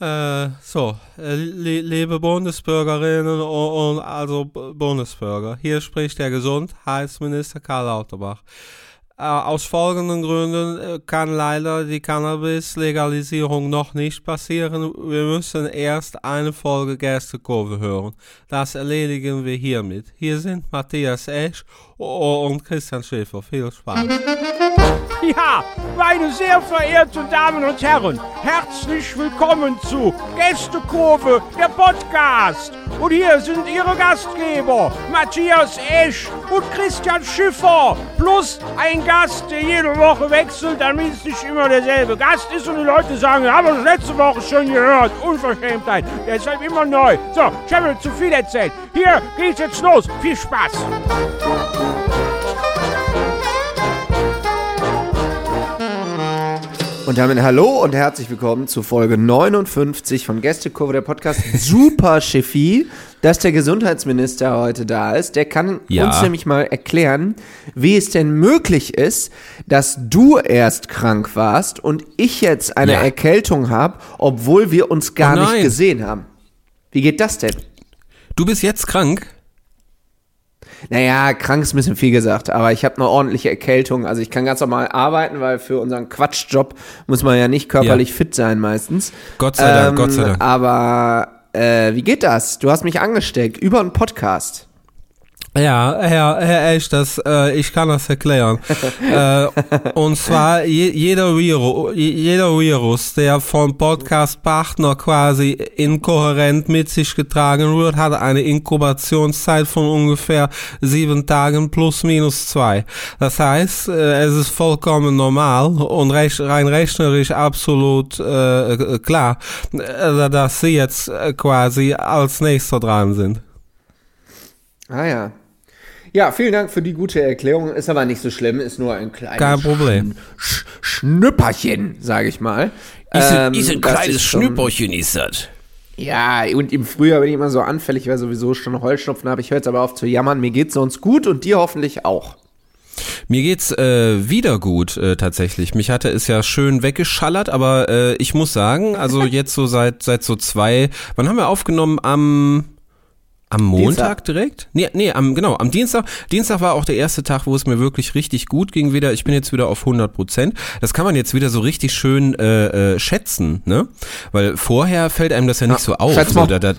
Äh, so, äh, liebe Bundesbürgerinnen und, und also Bundesbürger, hier spricht der Gesundheitsminister Karl Lauterbach. Äh, aus folgenden Gründen äh, kann leider die Cannabis-Legalisierung noch nicht passieren. Wir müssen erst eine Folge Gerstekurve hören. Das erledigen wir hiermit. Hier sind Matthias Esch und Christian Schäfer. Viel Spaß. Ja, meine sehr verehrten Damen und Herren, herzlich willkommen zu Gästekurve, der Podcast. Und hier sind Ihre Gastgeber, Matthias Esch und Christian Schiffer, plus ein Gast, der jede Woche wechselt, damit es nicht immer derselbe Gast ist und die Leute sagen, haben wir das letzte Woche schon gehört, Unverschämtheit, deshalb immer neu. So, ich habe zu viel erzählt. Hier geht's jetzt los, viel Spaß. Und damit hallo und herzlich willkommen zu Folge 59 von Gästekurve, der Podcast. Super Chefie, dass der Gesundheitsminister heute da ist. Der kann ja. uns nämlich mal erklären, wie es denn möglich ist, dass du erst krank warst und ich jetzt eine ja. Erkältung habe, obwohl wir uns gar oh nicht gesehen haben. Wie geht das denn? Du bist jetzt krank? Naja, krank ist ein bisschen viel gesagt, aber ich habe eine ordentliche Erkältung. Also ich kann ganz normal arbeiten, weil für unseren Quatschjob muss man ja nicht körperlich ja. fit sein meistens. Gott sei Dank, ähm, Gott sei Dank. Aber äh, wie geht das? Du hast mich angesteckt über einen Podcast. Ja, Herr, Herr Esch, das, äh, ich kann das erklären. äh, und zwar je, jeder, Virus, jeder Virus, der vom Podcast-Partner quasi inkohärent mit sich getragen wird, hat eine Inkubationszeit von ungefähr sieben Tagen plus minus zwei. Das heißt, äh, es ist vollkommen normal und recht, rein rechnerisch absolut äh, klar, äh, dass Sie jetzt äh, quasi als nächster dran sind. Ah ja. Ja, vielen Dank für die gute Erklärung. Ist aber nicht so schlimm, ist nur ein kleines Kein Problem. Sch Schnüpperchen, sage ich mal. Ist, ähm, ist ein kleines Schnüpperchen, ist das. Ja, und im Frühjahr bin ich immer so anfällig, weil sowieso schon Heulschnupfen habe. Ich höre jetzt aber auf zu jammern. Mir geht's sonst gut und dir hoffentlich auch. Mir geht's äh, wieder gut äh, tatsächlich. Mich hatte es ja schön weggeschallert, aber äh, ich muss sagen, also jetzt so seit seit so zwei, wann haben wir aufgenommen am am Montag Dienstag. direkt? Nee, nee, am, genau, am Dienstag. Dienstag war auch der erste Tag, wo es mir wirklich richtig gut ging wieder. Ich bin jetzt wieder auf 100 Prozent. Das kann man jetzt wieder so richtig schön äh, äh, schätzen, ne? Weil vorher fällt einem das ja nicht ja, so auf. Schätz mal. So, da, da,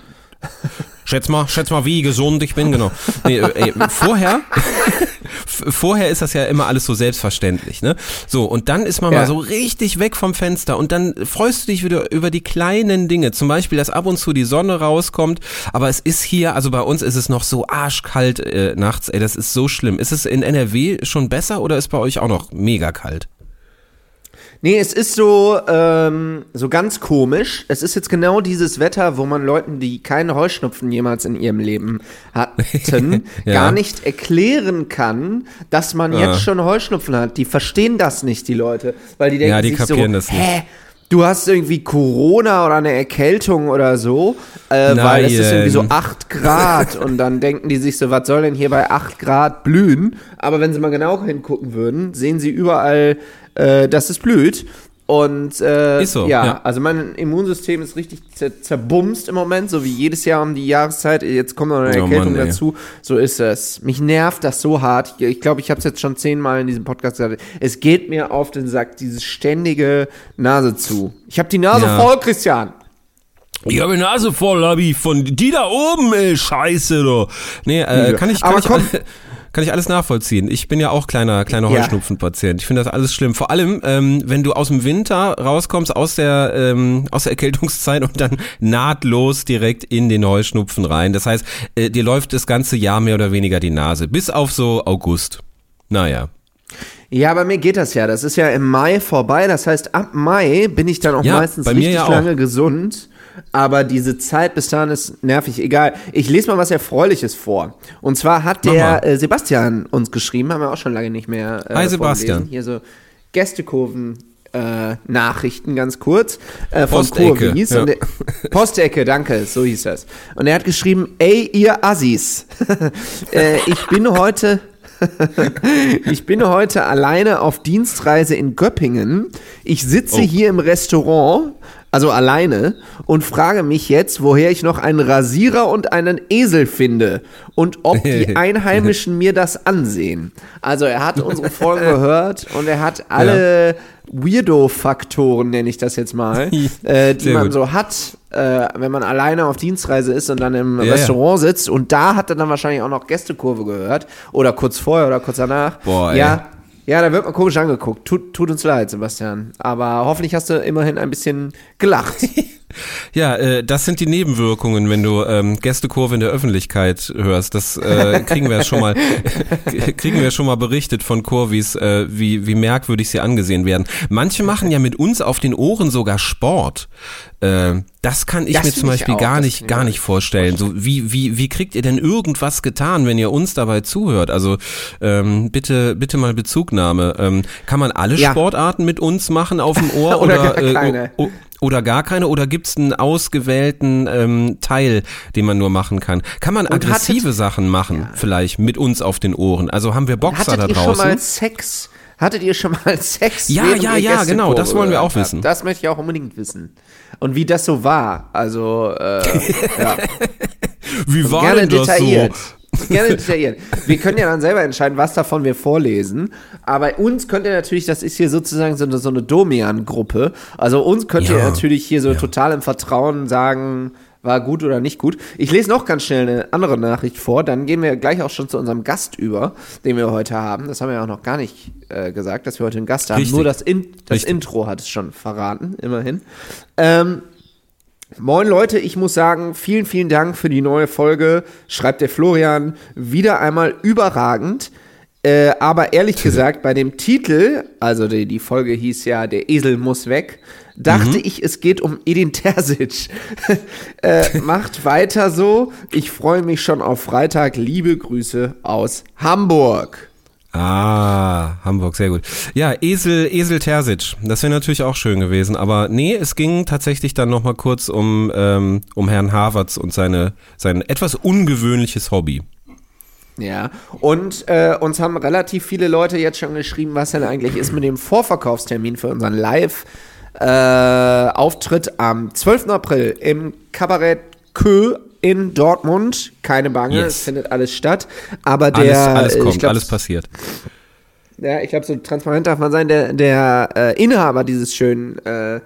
schätz mal, schätz mal, wie gesund ich bin, genau. Nee, äh, vorher vorher ist das ja immer alles so selbstverständlich, ne? So, und dann ist man ja. mal so richtig weg vom Fenster und dann freust du dich wieder über die kleinen Dinge. Zum Beispiel, dass ab und zu die Sonne rauskommt, aber es ist hier, also bei uns ist es noch so arschkalt äh, nachts, ey, das ist so schlimm. Ist es in NRW schon besser oder ist bei euch auch noch mega kalt? Nee, es ist so, ähm, so ganz komisch. Es ist jetzt genau dieses Wetter, wo man Leuten, die keine Heuschnupfen jemals in ihrem Leben hatten, ja. gar nicht erklären kann, dass man ja. jetzt schon Heuschnupfen hat. Die verstehen das nicht, die Leute. Weil die denken ja, die sich kapieren so, das nicht. hä? du hast irgendwie Corona oder eine Erkältung oder so, äh, weil es ist irgendwie so 8 Grad und dann denken die sich so, was soll denn hier bei 8 Grad blühen? Aber wenn sie mal genau hingucken würden, sehen sie überall äh, dass es blüht. Und äh, so, ja, ja, also mein Immunsystem ist richtig zer zerbumst im Moment, so wie jedes Jahr um die Jahreszeit. Jetzt kommt noch eine oh Erkältung Mann, dazu. So ist es. Mich nervt das so hart. Ich glaube, ich habe es jetzt schon zehnmal in diesem Podcast gesagt. Es geht mir auf den Sack, dieses ständige Nase zu. Ich habe die Nase ja. voll, Christian. Ich habe die Nase voll, Labi, von die da oben, ey, scheiße, du. Nee, äh, kann ich, kann Aber ich, komm, kann ich alles nachvollziehen. Ich bin ja auch kleiner, kleiner Heuschnupfenpatient. Ich finde das alles schlimm. Vor allem, ähm, wenn du aus dem Winter rauskommst, aus der, ähm, aus der Erkältungszeit und dann nahtlos direkt in den Heuschnupfen rein. Das heißt, äh, dir läuft das ganze Jahr mehr oder weniger die Nase. Bis auf so August. Naja. Ja, bei mir geht das ja. Das ist ja im Mai vorbei. Das heißt, ab Mai bin ich dann auch ja, meistens richtig ja lange gesund aber diese Zeit bis dahin ist nervig. Egal. Ich lese mal was Erfreuliches vor. Und zwar hat der äh, Sebastian uns geschrieben, haben wir auch schon lange nicht mehr. Äh, Hi Sebastian. Hier so Gästekurven. Äh, Nachrichten ganz kurz äh, von Postecke, Kurvis. Ja. Postecke, danke, so hieß das. Und er hat geschrieben, ey ihr Assis, äh, ich bin heute ich bin heute alleine auf Dienstreise in Göppingen. Ich sitze oh. hier im Restaurant also alleine, und frage mich jetzt, woher ich noch einen Rasierer und einen Esel finde und ob die Einheimischen mir das ansehen. Also er hat unsere Folge gehört und er hat alle ja. Weirdo-Faktoren, nenne ich das jetzt mal, äh, die Sehr man gut. so hat, äh, wenn man alleine auf Dienstreise ist und dann im ja, Restaurant ja. sitzt. Und da hat er dann wahrscheinlich auch noch Gästekurve gehört. Oder kurz vorher oder kurz danach. Boah, ja. Ey. Ja, da wird man komisch angeguckt. Tut, tut uns leid, Sebastian. Aber hoffentlich hast du immerhin ein bisschen gelacht. Ja, äh, das sind die Nebenwirkungen, wenn du ähm, Gästekurve in der Öffentlichkeit hörst. Das äh, kriegen wir schon mal, kriegen wir schon mal berichtet von Kurvis, äh, wie, wie merkwürdig sie angesehen werden. Manche machen ja mit uns auf den Ohren sogar Sport. Äh, das kann ich das mir zum Beispiel gar nicht, gar nicht vorstellen. So wie, wie, wie kriegt ihr denn irgendwas getan, wenn ihr uns dabei zuhört? Also ähm, bitte, bitte mal Bezugnahme. Ähm, kann man alle ja. Sportarten mit uns machen auf dem Ohr oder, oder keine? Äh, oder gar keine? Oder gibt es einen ausgewählten ähm, Teil, den man nur machen kann? Kann man Und aggressive hattet, Sachen machen, ja. vielleicht mit uns auf den Ohren? Also haben wir Boxer da draußen? Hattet ihr schon mal Sex? Hattet ihr schon mal Sex? Ja, ja, ja, genau, das wollen wir auch wissen. Das möchte ich auch unbedingt wissen. Und wie das so war. Also, äh, ja. Wie war Gerne denn das so? Gerne detailliert. Wir können ja dann selber entscheiden, was davon wir vorlesen. Aber uns könnt ihr natürlich, das ist hier sozusagen so eine, so eine Domian-Gruppe. Also uns könnt ja. ihr natürlich hier so ja. total im Vertrauen sagen, war gut oder nicht gut. Ich lese noch ganz schnell eine andere Nachricht vor, dann gehen wir gleich auch schon zu unserem Gast über, den wir heute haben. Das haben wir ja auch noch gar nicht äh, gesagt, dass wir heute einen Gast haben. Richtig. Nur das, In das Intro hat es schon verraten, immerhin. Ähm, Moin Leute, ich muss sagen, vielen, vielen Dank für die neue Folge, schreibt der Florian. Wieder einmal überragend. Äh, aber ehrlich gesagt, bei dem Titel, also die, die Folge hieß ja Der Esel muss weg, dachte mhm. ich, es geht um Edin Terzic. äh, macht weiter so. Ich freue mich schon auf Freitag. Liebe Grüße aus Hamburg. Ah, Hamburg, sehr gut. Ja, Esel, Esel Terzic, das wäre natürlich auch schön gewesen. Aber nee, es ging tatsächlich dann nochmal kurz um, ähm, um Herrn Havertz und seine, sein etwas ungewöhnliches Hobby. Ja, und äh, uns haben relativ viele Leute jetzt schon geschrieben, was denn eigentlich ist mit dem Vorverkaufstermin für unseren Live-Auftritt äh, am 12. April im Kabarett Kö in Dortmund. Keine Bange, yes. es findet alles statt. Aber der. Alles, alles kommt, glaub, alles passiert. Ja, ich glaube, so transparent darf man sein. Der, der äh, Inhaber dieses schönen äh,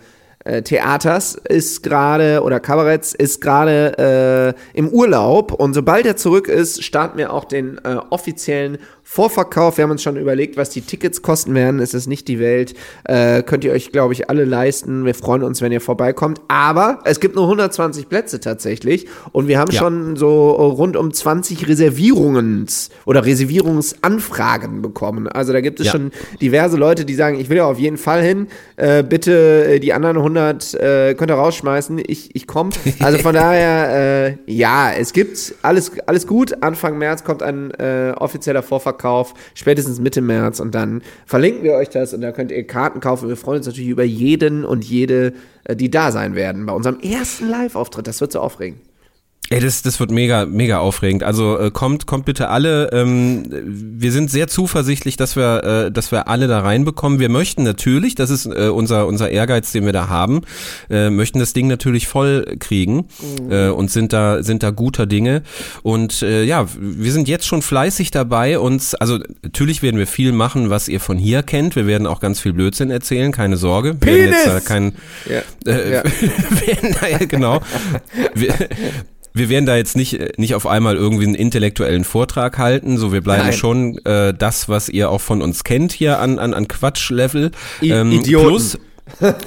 äh, Theaters ist gerade oder Kabaretts ist gerade äh, im Urlaub und sobald er zurück ist, starten wir auch den äh, offiziellen Vorverkauf. Wir haben uns schon überlegt, was die Tickets kosten werden. Es ist nicht die Welt. Äh, könnt ihr euch, glaube ich, alle leisten. Wir freuen uns, wenn ihr vorbeikommt. Aber es gibt nur 120 Plätze tatsächlich. Und wir haben ja. schon so rund um 20 Reservierungs- oder Reservierungsanfragen bekommen. Also da gibt es ja. schon diverse Leute, die sagen, ich will ja auf jeden Fall hin. Äh, bitte äh, die anderen 100 äh, könnt ihr rausschmeißen. Ich, ich komme. Also von daher, äh, ja, es gibt alles, alles gut. Anfang März kommt ein äh, offizieller Vorverkauf Vorverkauf, spätestens Mitte März und dann verlinken wir euch das und da könnt ihr Karten kaufen. Wir freuen uns natürlich über jeden und jede, äh, die da sein werden bei unserem ersten Live-Auftritt. Das wird so aufregend. Ey, das, das wird mega, mega aufregend. Also äh, kommt, kommt bitte alle. Ähm, wir sind sehr zuversichtlich, dass wir, äh, dass wir alle da reinbekommen. Wir möchten natürlich, das ist äh, unser, unser Ehrgeiz, den wir da haben, äh, möchten das Ding natürlich voll kriegen mhm. äh, und sind da, sind da guter Dinge. Und äh, ja, wir sind jetzt schon fleißig dabei. Uns, also natürlich werden wir viel machen, was ihr von hier kennt. Wir werden auch ganz viel Blödsinn erzählen, keine Sorge. Wir Penis! werden jetzt da kein, ja. Äh, ja. werden ja, genau. wir, wir werden da jetzt nicht, nicht auf einmal irgendwie einen intellektuellen Vortrag halten, so wir bleiben Nein. schon äh, das, was ihr auch von uns kennt hier an, an, an Quatschlevel. Ähm, Idioten. Plus,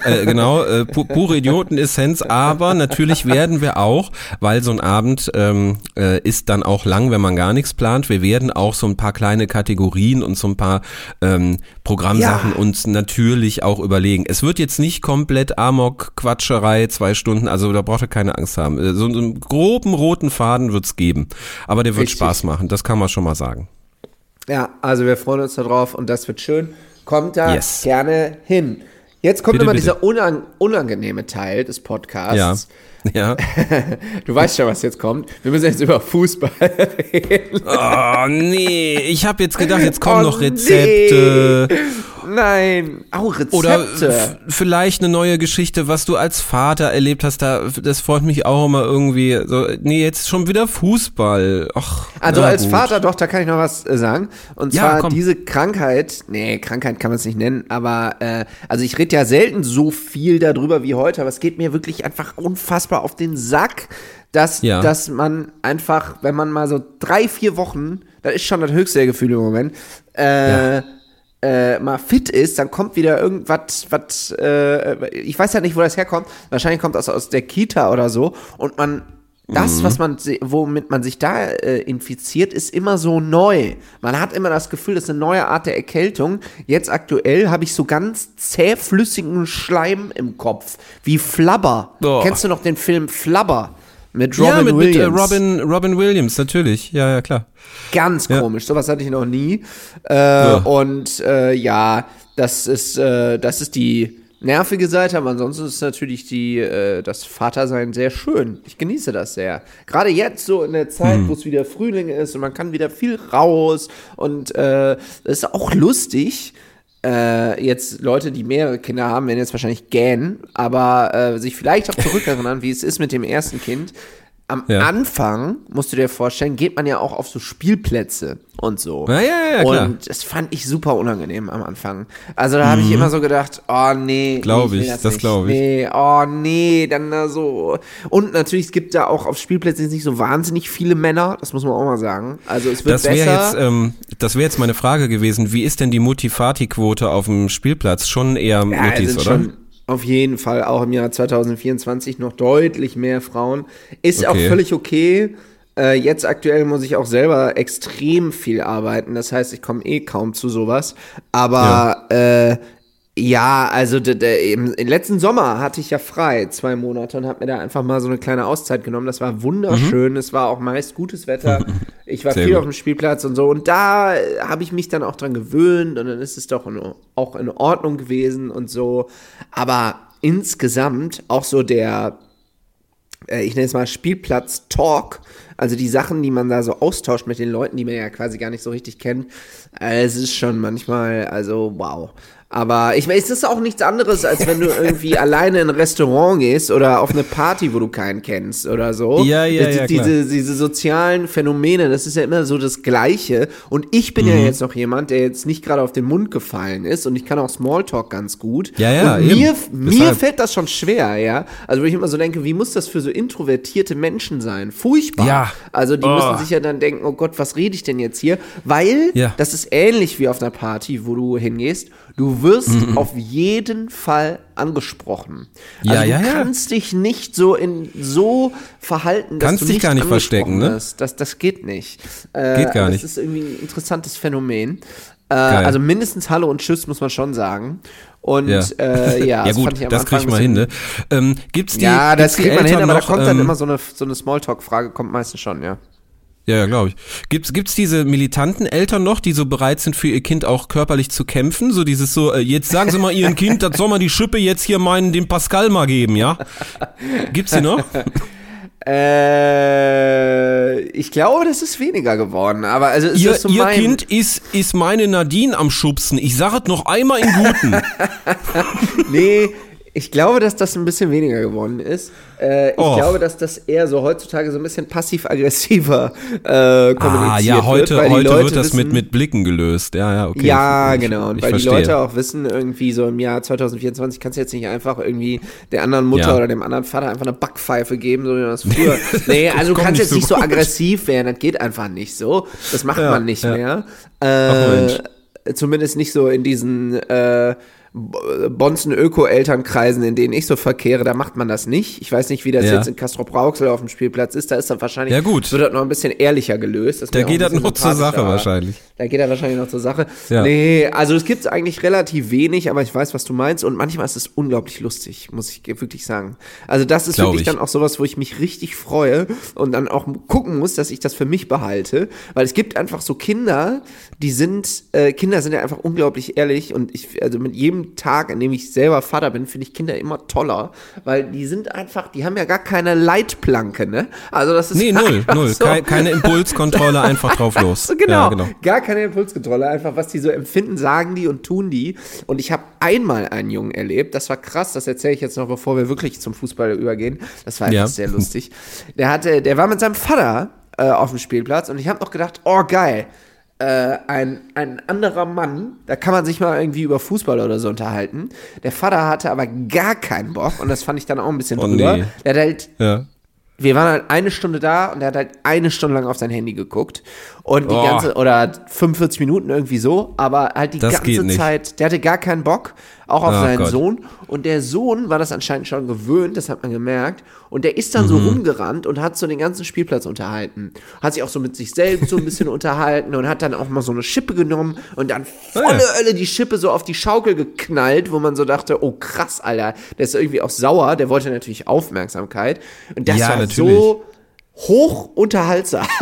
äh, genau, äh, pu pure Idiotenessenz, aber natürlich werden wir auch, weil so ein Abend ähm, äh, ist dann auch lang, wenn man gar nichts plant, wir werden auch so ein paar kleine Kategorien und so ein paar ähm, Programmsachen ja. uns natürlich auch überlegen. Es wird jetzt nicht komplett Amok-Quatscherei, zwei Stunden, also da braucht ihr keine Angst haben. Äh, so einen groben roten Faden wird's geben, aber der wird Richtig. Spaß machen, das kann man schon mal sagen. Ja, also wir freuen uns darauf und das wird schön. Kommt da yes. gerne hin. Jetzt kommt bitte, immer bitte. dieser unang unangenehme Teil des Podcasts. Ja. ja. du weißt schon, was jetzt kommt. Wir müssen jetzt über Fußball reden. Oh nee, ich habe jetzt gedacht, jetzt kommen oh, noch Rezepte. Nee. Nein. Auch Rezepte. Oder vielleicht eine neue Geschichte, was du als Vater erlebt hast. Da, das freut mich auch immer irgendwie. So, nee, jetzt schon wieder Fußball. Ach, also als gut. Vater, doch, da kann ich noch was äh, sagen. Und zwar ja, diese Krankheit, nee, Krankheit kann man es nicht nennen, aber äh, also ich rede ja selten so viel darüber wie heute, aber es geht mir wirklich einfach unfassbar auf den Sack, dass, ja. dass man einfach, wenn man mal so drei, vier Wochen, das ist schon das höchste Gefühl im Moment, äh, ja. Äh, mal fit ist, dann kommt wieder irgendwas, was, äh, ich weiß ja nicht, wo das herkommt. Wahrscheinlich kommt das aus der Kita oder so und man das, mhm. was man, womit man sich da äh, infiziert, ist immer so neu. Man hat immer das Gefühl, das ist eine neue Art der Erkältung. Jetzt aktuell habe ich so ganz zähflüssigen Schleim im Kopf, wie Flubber. Oh. Kennst du noch den Film Flubber? Mit Robin ja, mit, Williams. Mit, äh, Robin, Robin Williams, natürlich. Ja, ja, klar. Ganz ja. komisch. Sowas hatte ich noch nie. Äh, ja. Und äh, ja, das ist, äh, das ist die nervige Seite, aber ansonsten ist natürlich die, äh, das Vatersein sehr schön. Ich genieße das sehr. Gerade jetzt so in der Zeit, mhm. wo es wieder Frühling ist und man kann wieder viel raus und äh, das ist auch lustig äh, jetzt Leute, die mehrere Kinder haben, werden jetzt wahrscheinlich gähnen, aber äh, sich vielleicht auch zurückerinnern, wie es ist mit dem ersten Kind. Am ja. Anfang, musst du dir vorstellen, geht man ja auch auf so Spielplätze und so. Ja, ja, ja, klar. Und das fand ich super unangenehm am Anfang. Also da habe ich mhm. immer so gedacht, oh nee. Glaube nee, ich, das, das glaube ich. Nee, oh nee, dann da so. Und natürlich, es gibt da auch auf Spielplätzen nicht so wahnsinnig viele Männer, das muss man auch mal sagen. Also es wird das besser. Jetzt, ähm, das wäre jetzt meine Frage gewesen, wie ist denn die Mutti-Fati-Quote auf dem Spielplatz? Schon eher ja, Muttis, oder? Schon, auf jeden Fall auch im Jahr 2024 noch deutlich mehr Frauen. Ist okay. auch völlig okay. Äh, jetzt aktuell muss ich auch selber extrem viel arbeiten. Das heißt, ich komme eh kaum zu sowas. Aber ja. äh, ja, also im, letzten Sommer hatte ich ja frei, zwei Monate, und habe mir da einfach mal so eine kleine Auszeit genommen. Das war wunderschön. Mhm. Es war auch meist gutes Wetter. Ich war Sehr viel gut. auf dem Spielplatz und so. Und da habe ich mich dann auch dran gewöhnt und dann ist es doch in, auch in Ordnung gewesen und so. Aber insgesamt auch so der, äh, ich nenne es mal Spielplatz-Talk, also die Sachen, die man da so austauscht mit den Leuten, die man ja quasi gar nicht so richtig kennt, äh, es ist schon manchmal, also wow. Aber ich meine, es ist auch nichts anderes, als wenn du irgendwie alleine in ein Restaurant gehst oder auf eine Party, wo du keinen kennst oder so. Ja, ja, ja. Diese, diese sozialen Phänomene, das ist ja immer so das Gleiche. Und ich bin mhm. ja jetzt noch jemand, der jetzt nicht gerade auf den Mund gefallen ist und ich kann auch Smalltalk ganz gut. Ja, ja. Und mir, mir fällt das schon schwer, ja. Also, wo ich immer so denke, wie muss das für so introvertierte Menschen sein? Furchtbar. Ja. Also, die oh. müssen sich ja dann denken, oh Gott, was rede ich denn jetzt hier? Weil ja. das ist ähnlich wie auf einer Party, wo du hingehst Du wirst mhm. auf jeden Fall angesprochen. Ja, also du ja, kannst dich nicht so in so verhalten, dass kannst du dich nicht gar nicht verstecken, ne? Das, das geht nicht. Äh, geht gar nicht. Das ist irgendwie ein interessantes Phänomen. Äh, also mindestens Hallo und Tschüss muss man schon sagen. Und ja, äh, ja, ja gut, das, das kriegt man hin, ne? Ähm, gibt's die, ja, das kriegt man hin, aber noch, da kommt ähm, dann immer so eine, so eine Smalltalk-Frage, kommt meistens schon, ja. Ja, ja glaube ich. Gibt's gibt's diese militanten Eltern noch, die so bereit sind für ihr Kind auch körperlich zu kämpfen? So dieses so, äh, jetzt sagen Sie mal Ihrem Kind, das soll man die Schippe jetzt hier meinen, dem Pascal mal geben, ja? Gibt's die noch? Äh, ich glaube, das ist weniger geworden. Aber also ist ihr, so ihr Kind ist, ist meine Nadine am Schubsen. Ich sage es noch einmal in Guten. nee, ich glaube, dass das ein bisschen weniger geworden ist. Äh, ich oh. glaube, dass das eher so heutzutage so ein bisschen passiv-aggressiver äh, kommuniziert ah, ja, heute, wird. heute wird das wissen, mit, mit Blicken gelöst. Ja, ja, okay. Ja, ich, genau. Und weil verstehe. die Leute auch wissen, irgendwie so im Jahr 2024 kannst du jetzt nicht einfach irgendwie der anderen Mutter ja. oder dem anderen Vater einfach eine Backpfeife geben, so wie man das früher. nee, also du kannst jetzt so nicht so aggressiv werden. Das geht einfach nicht so. Das macht ja, man nicht mehr. Äh, zumindest nicht so in diesen äh, Bonzen-Öko-Elternkreisen, in denen ich so verkehre, da macht man das nicht. Ich weiß nicht, wie das ja. jetzt in Castro-Brauxel auf dem Spielplatz ist. Da ist das wahrscheinlich, ja, gut. wird das noch ein bisschen ehrlicher gelöst. da geht das noch zur Sache wahrscheinlich. Da geht er wahrscheinlich noch zur Sache. Ja. Nee, also es gibt eigentlich relativ wenig, aber ich weiß, was du meinst. Und manchmal ist es unglaublich lustig, muss ich wirklich sagen. Also das ist Glaub wirklich ich. dann auch sowas, wo ich mich richtig freue und dann auch gucken muss, dass ich das für mich behalte. Weil es gibt einfach so Kinder, die sind, äh, Kinder sind ja einfach unglaublich ehrlich und ich, also mit jedem dem Tag, an dem ich selber Vater bin, finde ich Kinder immer toller, weil die sind einfach, die haben ja gar keine Leitplanke, ne? Also das ist Nee, null, null. So. Kei- keine Impulskontrolle, einfach drauf los. Genau. Ja, genau. Gar keine Impulskontrolle. Einfach, was die so empfinden, sagen die und tun die. Und ich habe einmal einen Jungen erlebt. Das war krass. Das erzähle ich jetzt noch, bevor wir wirklich zum Fußball übergehen. Das war einfach Ja. sehr lustig. Der hatte, der war mit seinem Vater äh, auf dem Spielplatz und ich habe noch gedacht, oh geil. Äh, ein, ein anderer Mann, da kann man sich mal irgendwie über Fußball oder so unterhalten. Der Vater hatte aber gar keinen Bock und das fand ich dann auch ein bisschen Oh, drüber. nee. Der hat halt Ja. wir waren halt eine Stunde da und er hat halt eine Stunde lang auf sein Handy geguckt. Und die Oh. ganze, oder 45 Minuten irgendwie so, aber halt die Das ganze. Zeit, der hatte gar keinen Bock, auch auf Oh seinen Gott. Sohn. Und der Sohn war das anscheinend schon gewöhnt, das hat man gemerkt. Und der ist dann so Mhm. rumgerannt und hat so den ganzen Spielplatz unterhalten. Hat sich auch so mit sich selbst so ein bisschen unterhalten und hat dann auch mal so eine Schippe genommen und dann volle Ja. Ölle die Schippe so auf die Schaukel geknallt, wo man so dachte, oh krass, Alter, der ist irgendwie auch sauer, der wollte natürlich Aufmerksamkeit. Und das Ja, war natürlich. so hoch unterhaltsam.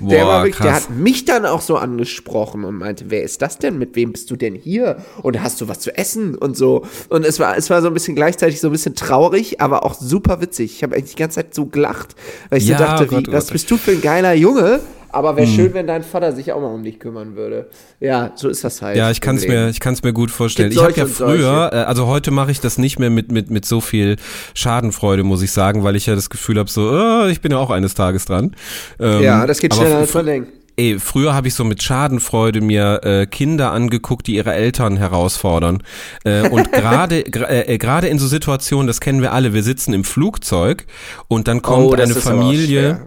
der Boah, war wirklich, der hat mich dann auch so angesprochen und meinte, wer ist das denn? Mit wem bist du denn hier? Und hast du was zu essen und so? Und es war, es war so ein bisschen gleichzeitig so ein bisschen traurig, aber auch super witzig. Ich habe eigentlich die ganze Zeit so gelacht, weil ich Ja, so dachte, Gott, wie, oh was Gott. bist du für ein geiler Junge? Aber wäre schön, wenn dein Vater sich auch mal um dich kümmern würde. Ja, so ist das halt. Ja, ich kann es mir, ich kann's mir gut vorstellen. Ich habe ja solche früher, äh, also heute mache ich das nicht mehr mit mit mit so viel Schadenfreude, muss ich sagen, weil ich ja das Gefühl habe, so, äh, ich bin ja auch eines Tages dran. Ähm, Ja, das geht schneller, als man denkt. Ey, früher habe ich so mit Schadenfreude mir äh, Kinder angeguckt, die ihre Eltern herausfordern. Äh, und gerade gra- äh, gerade in so Situationen, das kennen wir alle, wir sitzen im Flugzeug und dann kommt Oh, eine Familie.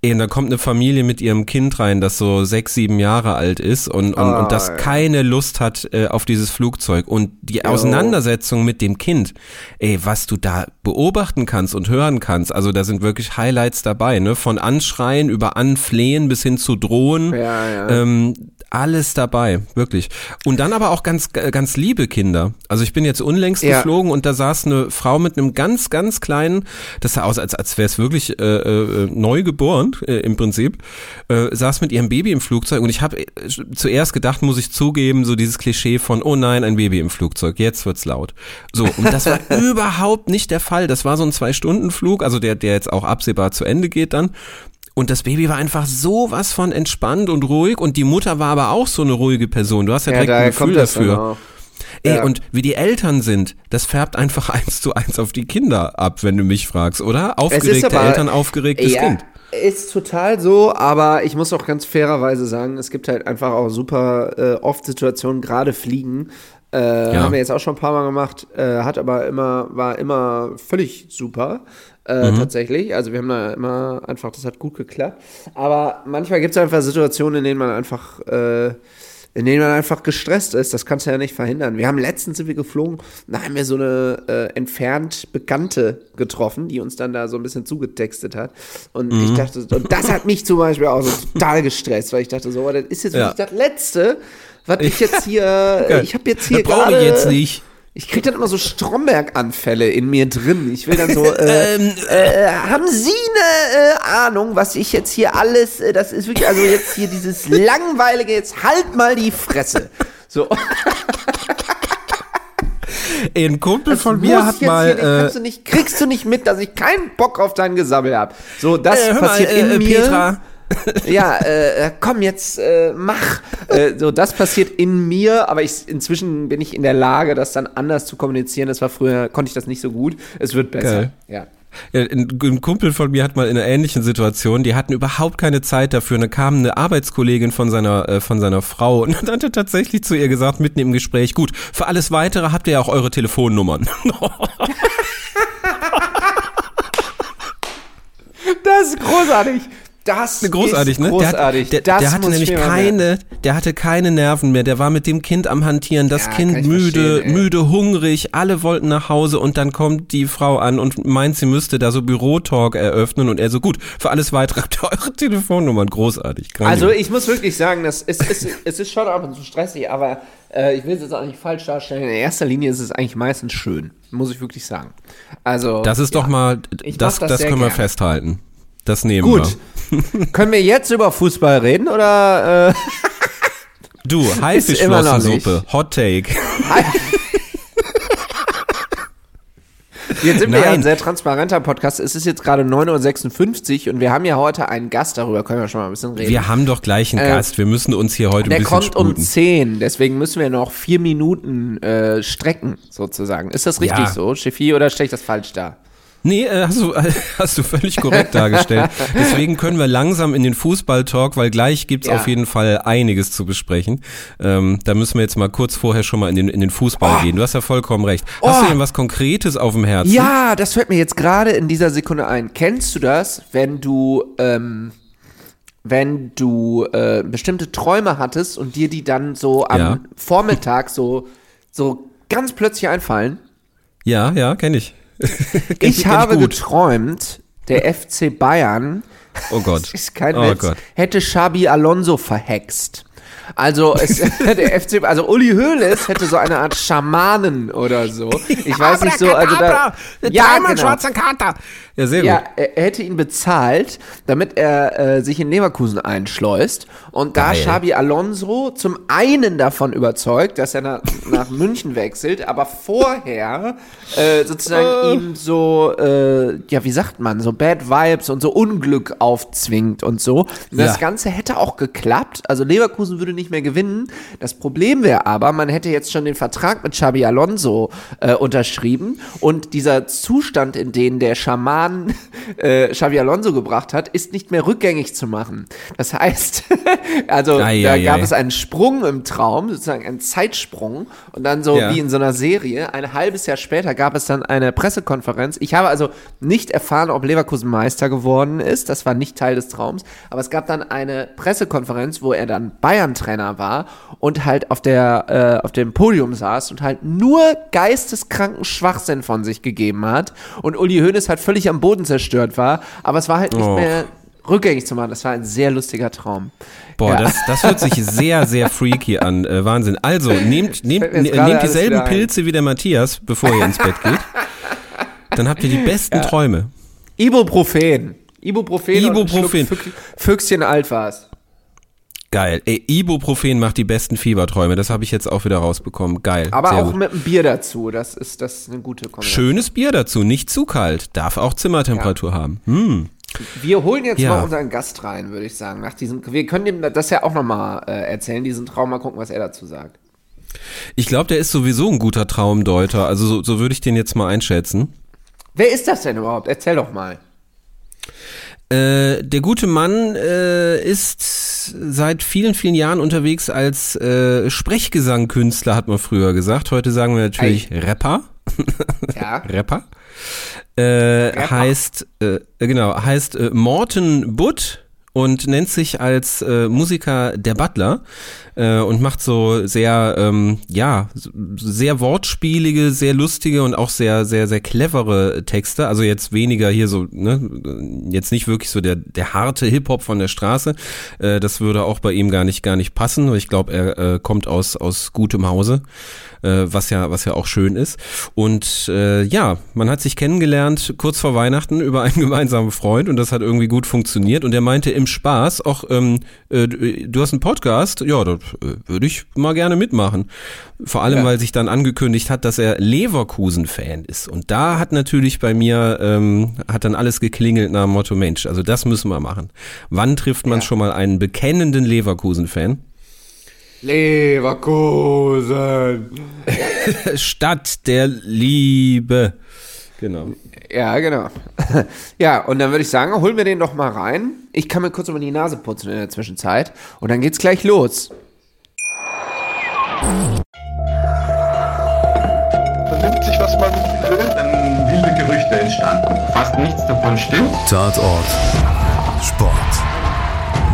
Ey, und da kommt eine Familie mit ihrem Kind rein, das so sechs, sieben Jahre alt ist und, und, Ah, und das ja. keine Lust hat äh, auf dieses Flugzeug. Und die Auseinandersetzung mit dem Kind, ey, was du da beobachten kannst und hören kannst, also da sind wirklich Highlights dabei, ne? Von Anschreien über Anflehen bis hin zu Drohen. Ja, ja. Ähm, alles dabei, wirklich. Und dann aber auch ganz, ganz liebe Kinder. Also ich bin jetzt unlängst Ja. geflogen und da saß eine Frau mit einem ganz, ganz kleinen, das sah aus, als, als wäre es wirklich äh, äh, neu geboren, äh, im Prinzip, äh, saß mit ihrem Baby im Flugzeug und ich habe äh, zuerst gedacht, muss ich zugeben, so dieses Klischee von, oh nein, ein Baby im Flugzeug, jetzt wird's laut. So, und das war überhaupt nicht der Fall. Das war so ein Zwei-Stunden-Flug, also der, der jetzt auch absehbar zu Ende geht dann. Und das Baby war einfach sowas von entspannt und ruhig und die Mutter war aber auch so eine ruhige Person. Du hast ja Ja, direkt ein Gefühl dafür. Ey, Ja. und wie die Eltern sind, das färbt einfach eins zu eins auf die Kinder ab, wenn du mich fragst, oder? Aufgeregte aber- Eltern, aufgeregtes ja, Kind. Ist total so, aber ich muss auch ganz fairerweise sagen, es gibt halt einfach auch super äh, oft Situationen, gerade Fliegen. Äh, Ja. Haben wir jetzt auch schon ein paar Mal gemacht, äh, hat aber immer, war immer völlig super. Äh, Tatsächlich. Also wir haben da immer einfach, das hat gut geklappt. Aber manchmal gibt es einfach Situationen, in denen man einfach äh, in denen man einfach gestresst ist. Das kannst du ja nicht verhindern. Wir haben letztens sind wir geflogen, da haben wir so eine äh, entfernt Bekannte getroffen, die uns dann da so ein bisschen zugetextet hat. Und Mhm. ich dachte, und das hat mich zum Beispiel auch so total gestresst, weil ich dachte so, oh, das ist jetzt Ja. wirklich das Letzte, was ich jetzt hier, ich habe jetzt hier das brauche gerade, ich jetzt nicht. Ich krieg dann immer so Stromberg-Anfälle in mir drin. Ich will dann so, äh, Ähm, äh, haben Sie eine äh, Ahnung, was ich jetzt hier alles, äh, das ist wirklich, also jetzt hier dieses langweilige, jetzt halt mal die Fresse. So, Ey, ein Kumpel das von mir hat mal. hier äh, du nicht, kriegst du nicht mit, dass ich keinen Bock auf dein Gesammel habe. So, das äh, mal, passiert äh, in äh, mir. Petra, Ja, äh, äh, komm jetzt, äh, mach. Äh, so, das passiert in mir, aber ich, inzwischen bin ich in der Lage, das dann anders zu kommunizieren. Das war früher, konnte ich das nicht so gut. Es wird besser. Geil. Ja. Ja, ein, ein Kumpel von mir hat mal in einer ähnlichen Situation, die hatten überhaupt keine Zeit dafür. Und dann kam eine Arbeitskollegin von seiner, äh, von seiner Frau und dann hat er tatsächlich zu ihr gesagt, mitten im Gespräch, gut, für alles weitere habt ihr ja auch eure Telefonnummern. Das ist großartig. Das großartig, ist ne? großartig. Der, hat, der, der hatte nämlich keine, der hatte keine Nerven mehr. Der war mit dem Kind am Hantieren, das Ja, Kind müde, müde, hungrig. Alle wollten nach Hause und dann kommt die Frau an und meint, sie müsste da so Bürotalk eröffnen und er so gut. Für alles weitere habt ihr eure Telefonnummern. Großartig. grandios. Also ich muss wirklich sagen, das ist, ist, es ist schon ab und zu stressig, aber äh, ich will es jetzt auch nicht falsch darstellen. In erster Linie ist es eigentlich meistens schön, muss ich wirklich sagen. Also Das ist doch mal, das, das das, können wir gerne. festhalten. Das nehmen gut. Können wir jetzt über Fußball reden oder? Äh, Du, Haifischflossensuppe, Hot Take. Jetzt sind wir Nein. ja ein sehr transparenter Podcast. Es ist jetzt gerade 9.56 Uhr und wir haben ja heute einen Gast, darüber können wir schon mal ein bisschen reden. Wir haben doch gleich einen Äh, Gast. Wir müssen uns hier heute ein Der bisschen kommt um sputen. 10, deswegen müssen wir noch vier Minuten äh, strecken, sozusagen. Ist das richtig Ja. so, Schiffi, oder stelle ich das falsch dar? Nee, äh, hast du, hast du völlig korrekt dargestellt. Deswegen können wir langsam in den Fußball-Talk, weil gleich gibt's Ja. auf jeden Fall einiges zu besprechen. Ähm, da müssen wir jetzt mal kurz vorher schon mal in den, in den Fußball gehen. Du hast ja vollkommen recht. Hast Oh. du denn was Konkretes auf dem Herzen? Ja, das fällt mir jetzt gerade in dieser Sekunde ein. Kennst du das, wenn du, ähm, wenn du äh, bestimmte Träume hattest und dir die dann so am Ja. Vormittag so, so ganz plötzlich einfallen? Ja, ja, kenne ich. Ich habe gut. geträumt, der FC Bayern Oh Gott. ist kein oh Witz, Gott. hätte Xabi Alonso verhext. Also es, der FC, also Uli Hoeneß hätte so eine Art Schamanen oder so. Ich weiß nicht so, also da, ja, genau. Kater. Ja, sehr Ja, gut. er er hätte ihn bezahlt, damit er äh, sich in Leverkusen einschleust. Und da Geil. Xabi Alonso zum einen davon überzeugt, dass er nach, nach München wechselt, aber vorher äh, sozusagen ihm so, äh, ja, wie sagt man, so Bad Vibes und so Unglück aufzwingt und so. Und das Ja. Ganze hätte auch geklappt. Also Leverkusen würde nicht mehr gewinnen. Das Problem wäre aber, man hätte jetzt schon den Vertrag mit Xabi Alonso äh, unterschrieben und dieser Zustand, in den der Schaman äh, Xabi Alonso gebracht hat, ist nicht mehr rückgängig zu machen. Das heißt, also Ei, da ei, gab ei. es einen Sprung im Traum, sozusagen einen Zeitsprung und dann so Ja. wie in so einer Serie, ein halbes Jahr später gab es dann eine Pressekonferenz. Ich habe also nicht erfahren, ob Leverkusen Meister geworden ist, das war nicht Teil des Traums, aber es gab dann eine Pressekonferenz, wo er dann Bayern-Trainer war und halt auf der äh, auf dem Podium saß und halt nur geisteskranken Schwachsinn von sich gegeben hat und Uli Hoeneß halt völlig am Boden zerstört war, aber es war halt nicht Och. mehr rückgängig zu machen. Das war ein sehr lustiger Traum. Boah, Ja. das, das hört sich sehr, sehr freaky an. Äh, Wahnsinn. Also, nehmt, nehmt, ne- nehmt dieselben. Pilze wie der Matthias, bevor ihr ins Bett geht. Dann habt ihr die besten Träume. Ibuprofen. Ibuprofen. Ibuprofen. Füchschen alt war's. Geil. Ey, Ibuprofen macht die besten Fieberträume. Das habe ich jetzt auch wieder rausbekommen. Geil. Aber sehr auch gut. mit einem Bier dazu. Das ist, das ist eine gute Kombination. Schönes Bier dazu, nicht zu kalt. Darf auch Zimmertemperatur haben. Hm. Wir holen jetzt Ja. mal unseren Gast rein, würde ich sagen. Nach diesem, wir können dem das ja auch nochmal äh, erzählen, diesen Traum, mal gucken, was er dazu sagt. Ich glaube, der ist sowieso ein guter Traumdeuter. Also so, so würde ich den jetzt mal einschätzen. Wer ist das denn überhaupt? Erzähl doch mal. Äh, der gute Mann äh, ist seit vielen, vielen Jahren unterwegs als äh, Sprechgesangkünstler, hat man früher gesagt. Heute sagen wir natürlich Rapper. Ja. Rapper. Äh, heißt, äh, genau, heißt äh, Morten Butt und nennt sich als äh, Musiker der Butler äh, und macht so sehr, ähm, ja, sehr wortspielige, sehr lustige und auch sehr, sehr, sehr clevere Texte. Also jetzt weniger hier so, ne, jetzt nicht wirklich so der, der harte Hip-Hop von der Straße. Äh, das würde auch bei ihm gar nicht, gar nicht passen. Ich glaube, er äh, kommt aus, aus gutem Hause äh, was ja was ja auch schön ist. Und äh, ja man hat sich kennengelernt kurz vor Weihnachten über einen gemeinsamen Freund und das hat irgendwie gut funktioniert. Und er meinte im Spaß auch ähm, äh, du hast einen Podcast? Ja das äh, würde ich mal gerne mitmachen. Vor allem Ja. weil sich dann angekündigt hat dass er Leverkusen Fan ist. Und da hat natürlich bei mir ähm, hat dann alles geklingelt nach dem Motto Mensch also das müssen wir machen. Wann trifft man Ja. schon mal einen bekennenden Leverkusen Fan Leverkusen. Stadt der Liebe. Genau. Ja, genau. Ja, und dann würde ich sagen, holen wir den doch mal rein. Ich kann mir kurz über die Nase putzen in der Zwischenzeit. Und dann geht's gleich los. vernimmt sich, was man will. dann wilde Gerüchte entstanden. Fast nichts davon stimmt. Tatort Sport.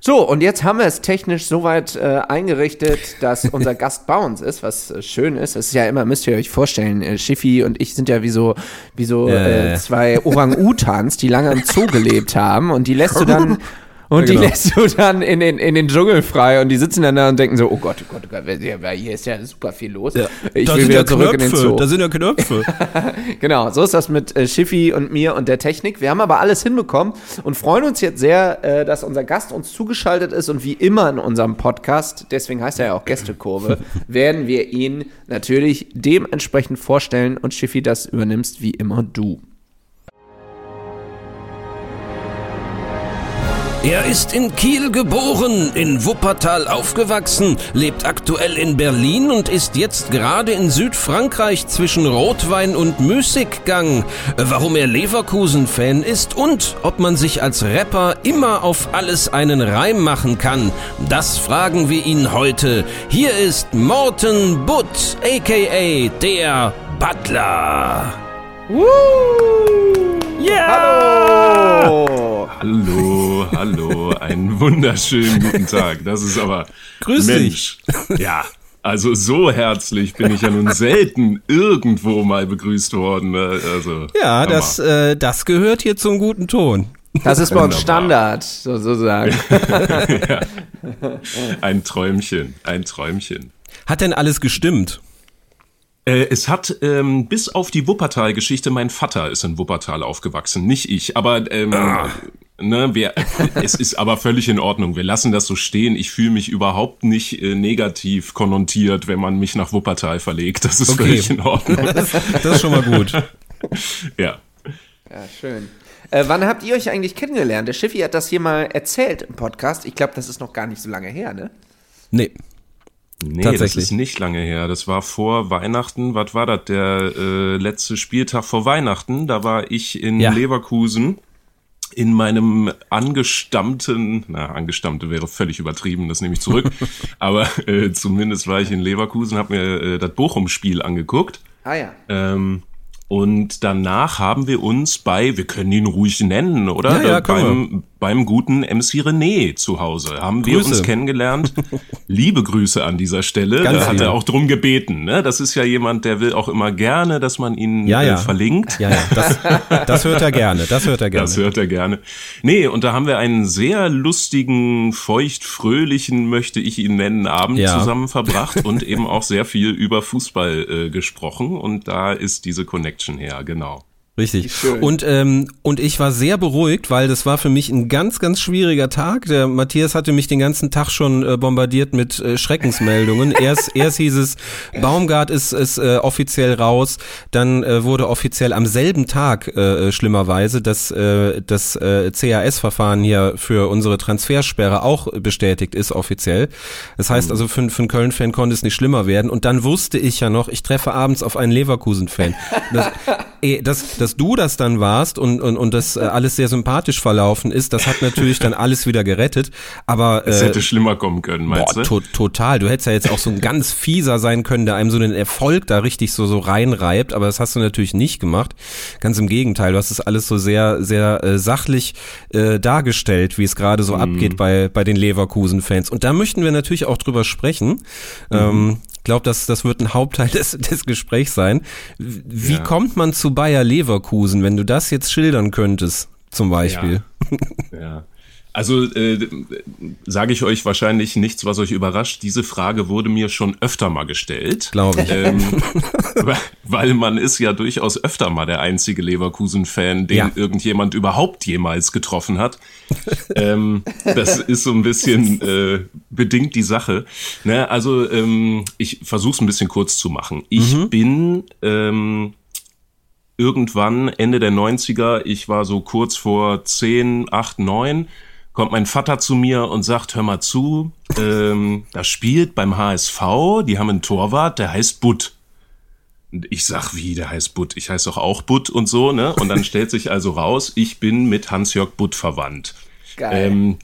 So, und jetzt haben wir es technisch soweit äh, eingerichtet, dass unser Gast bei uns ist, was äh, schön ist. Es ist ja immer, müsst ihr euch vorstellen, äh, Schiffi und ich sind ja wie so, wie so Äh. äh, zwei Orang-Utans, die lange im Zoo gelebt haben und die lässt du dann und Ja, genau. die lässt du dann in den, in den Dschungel frei und die sitzen dann da und denken so, oh Gott, oh Gott, oh Gott, hier ist ja super viel los. Ich will wieder zurück in den Zoo. da sind ja Knöpfe. Genau, so ist das mit äh, Schiffi und mir und der Technik. Wir haben aber alles hinbekommen und freuen uns jetzt sehr, äh, dass unser Gast uns zugeschaltet ist und wie immer in unserem Podcast, deswegen heißt er ja auch Gästekurve, werden wir ihn natürlich dementsprechend vorstellen und Schiffi, das übernimmst wie immer du. Er ist in Kiel geboren, in Wuppertal aufgewachsen, lebt aktuell in Berlin und ist jetzt gerade in Südfrankreich zwischen Rotwein und Müßiggang. Warum er Leverkusen-Fan ist und ob man sich als Rapper immer auf alles einen Reim machen kann, das fragen wir ihn heute. Hier ist Morten Butt, aka der Butler. Oh. Hallo, hallo, einen wunderschönen guten Tag. Das ist aber. Grüß Mensch. Ja, also so herzlich bin ich ja nun selten irgendwo mal begrüßt worden. ne? Also, Ja, Hammer. das, äh, das gehört hier zum guten Ton. Das ist bei uns. Standard, so- sozusagen. Ein Träumchen, ein Träumchen. Hat denn alles gestimmt? Äh, es hat ähm, bis auf die Wuppertal-Geschichte, mein Vater ist in Wuppertal aufgewachsen, nicht ich. Aber ähm, ne, wir, es ist aber völlig in Ordnung. Wir lassen das so stehen. Ich fühle mich überhaupt nicht äh, negativ konnotiert, wenn man mich nach Wuppertal verlegt. Das ist Okay. völlig in Ordnung. Das, das ist schon mal gut. ja. Ja, schön. Äh, wann habt ihr euch eigentlich kennengelernt? Der Schiffi hat das hier mal erzählt im Podcast. Ich glaube, das ist noch gar nicht so lange her, ne? Nee. Nee, Tatsächlich. das ist nicht lange her. Das war vor Weihnachten. Was war das? Der äh, letzte Spieltag vor Weihnachten. Da war ich in Ja. Leverkusen in meinem angestammten, na, angestammte wäre völlig übertrieben, das nehme ich zurück. Aber äh, zumindest war ich in Leverkusen, habe mir äh, das Bochum-Spiel angeguckt. Ah ja. Ähm, und danach haben wir uns bei, wir können ihn ruhig nennen, oder? Ja, ja, Äh, können beim, beim guten MC René zu Hause haben wir Grüße. uns kennengelernt. Liebe Grüße an dieser Stelle. Ganz da hat er auch drum gebeten. Ne? Das ist ja jemand, der will auch immer gerne, dass man ihn Ja, äh, ja. verlinkt. Ja, ja, das, das hört er gerne. Das hört er gerne. Das hört er gerne. Nee, und da haben wir einen sehr lustigen, feucht-fröhlichen, möchte ich ihn nennen, Abend Ja. zusammen verbracht und eben auch sehr viel über Fußball äh, gesprochen. Und da ist diese Connection her, genau. Richtig. Und, ähm, und ich war sehr beruhigt, weil das war für mich ein ganz, ganz schwieriger Tag. Der Matthias hatte mich den ganzen Tag schon äh, bombardiert mit äh, Schreckensmeldungen. erst, erst hieß es, Baumgart ist, ist äh, offiziell raus. Dann äh, wurde offiziell am selben Tag, äh, schlimmerweise, dass äh, das äh, CAS-Verfahren hier für unsere Transfersperre auch bestätigt ist, offiziell. Das heißt also, für, für einen Köln-Fan konnte es nicht schlimmer werden. Und dann wusste ich ja noch, ich treffe abends auf einen Leverkusen-Fan. Das, eh, das, dass du das dann warst und, und, und das äh, alles sehr sympathisch verlaufen ist, das hat natürlich dann alles wieder gerettet. Aber Es äh, hätte schlimmer kommen können, meinst Boah, du? to total. Du hättest ja jetzt auch so ein ganz fieser sein können, der einem so einen Erfolg da richtig so, so reinreibt, aber das hast du natürlich nicht gemacht. Ganz im Gegenteil, du hast es alles so sehr, sehr äh, sachlich äh, dargestellt, wie es gerade so abgeht bei, bei den Leverkusen-Fans. Und da möchten wir natürlich auch drüber sprechen. Ähm, ich glaube, das, das wird ein Hauptteil des, des Gesprächs sein. Wie Ja. kommt man zu Bayer Leverkusen, wenn du das jetzt schildern könntest, zum Beispiel? Ja. Also äh, sage ich euch wahrscheinlich nichts, was euch überrascht. Diese Frage wurde mir schon öfter mal gestellt. Glaube ich. Ähm, weil- man ist ja durchaus öfter mal der einzige Leverkusen-Fan, den Ja. irgendjemand überhaupt jemals getroffen hat. ähm, das ist so ein bisschen äh, bedingt die Sache. Ne? Also ähm, ich versuche es ein bisschen kurz zu machen. Ich bin ähm, irgendwann Ende der 90er, ich war so kurz vor 10, 8, 9, kommt mein Vater zu mir und sagt, hör mal zu, ähm, da spielt beim HSV, die haben einen Torwart, der heißt Butt. Und ich sag, wie, der heißt Butt? Ich heiße doch auch Butt und so, ne? Und dann stellt sich also raus, ich bin mit Hans-Jörg Butt verwandt. Geil. Ähm,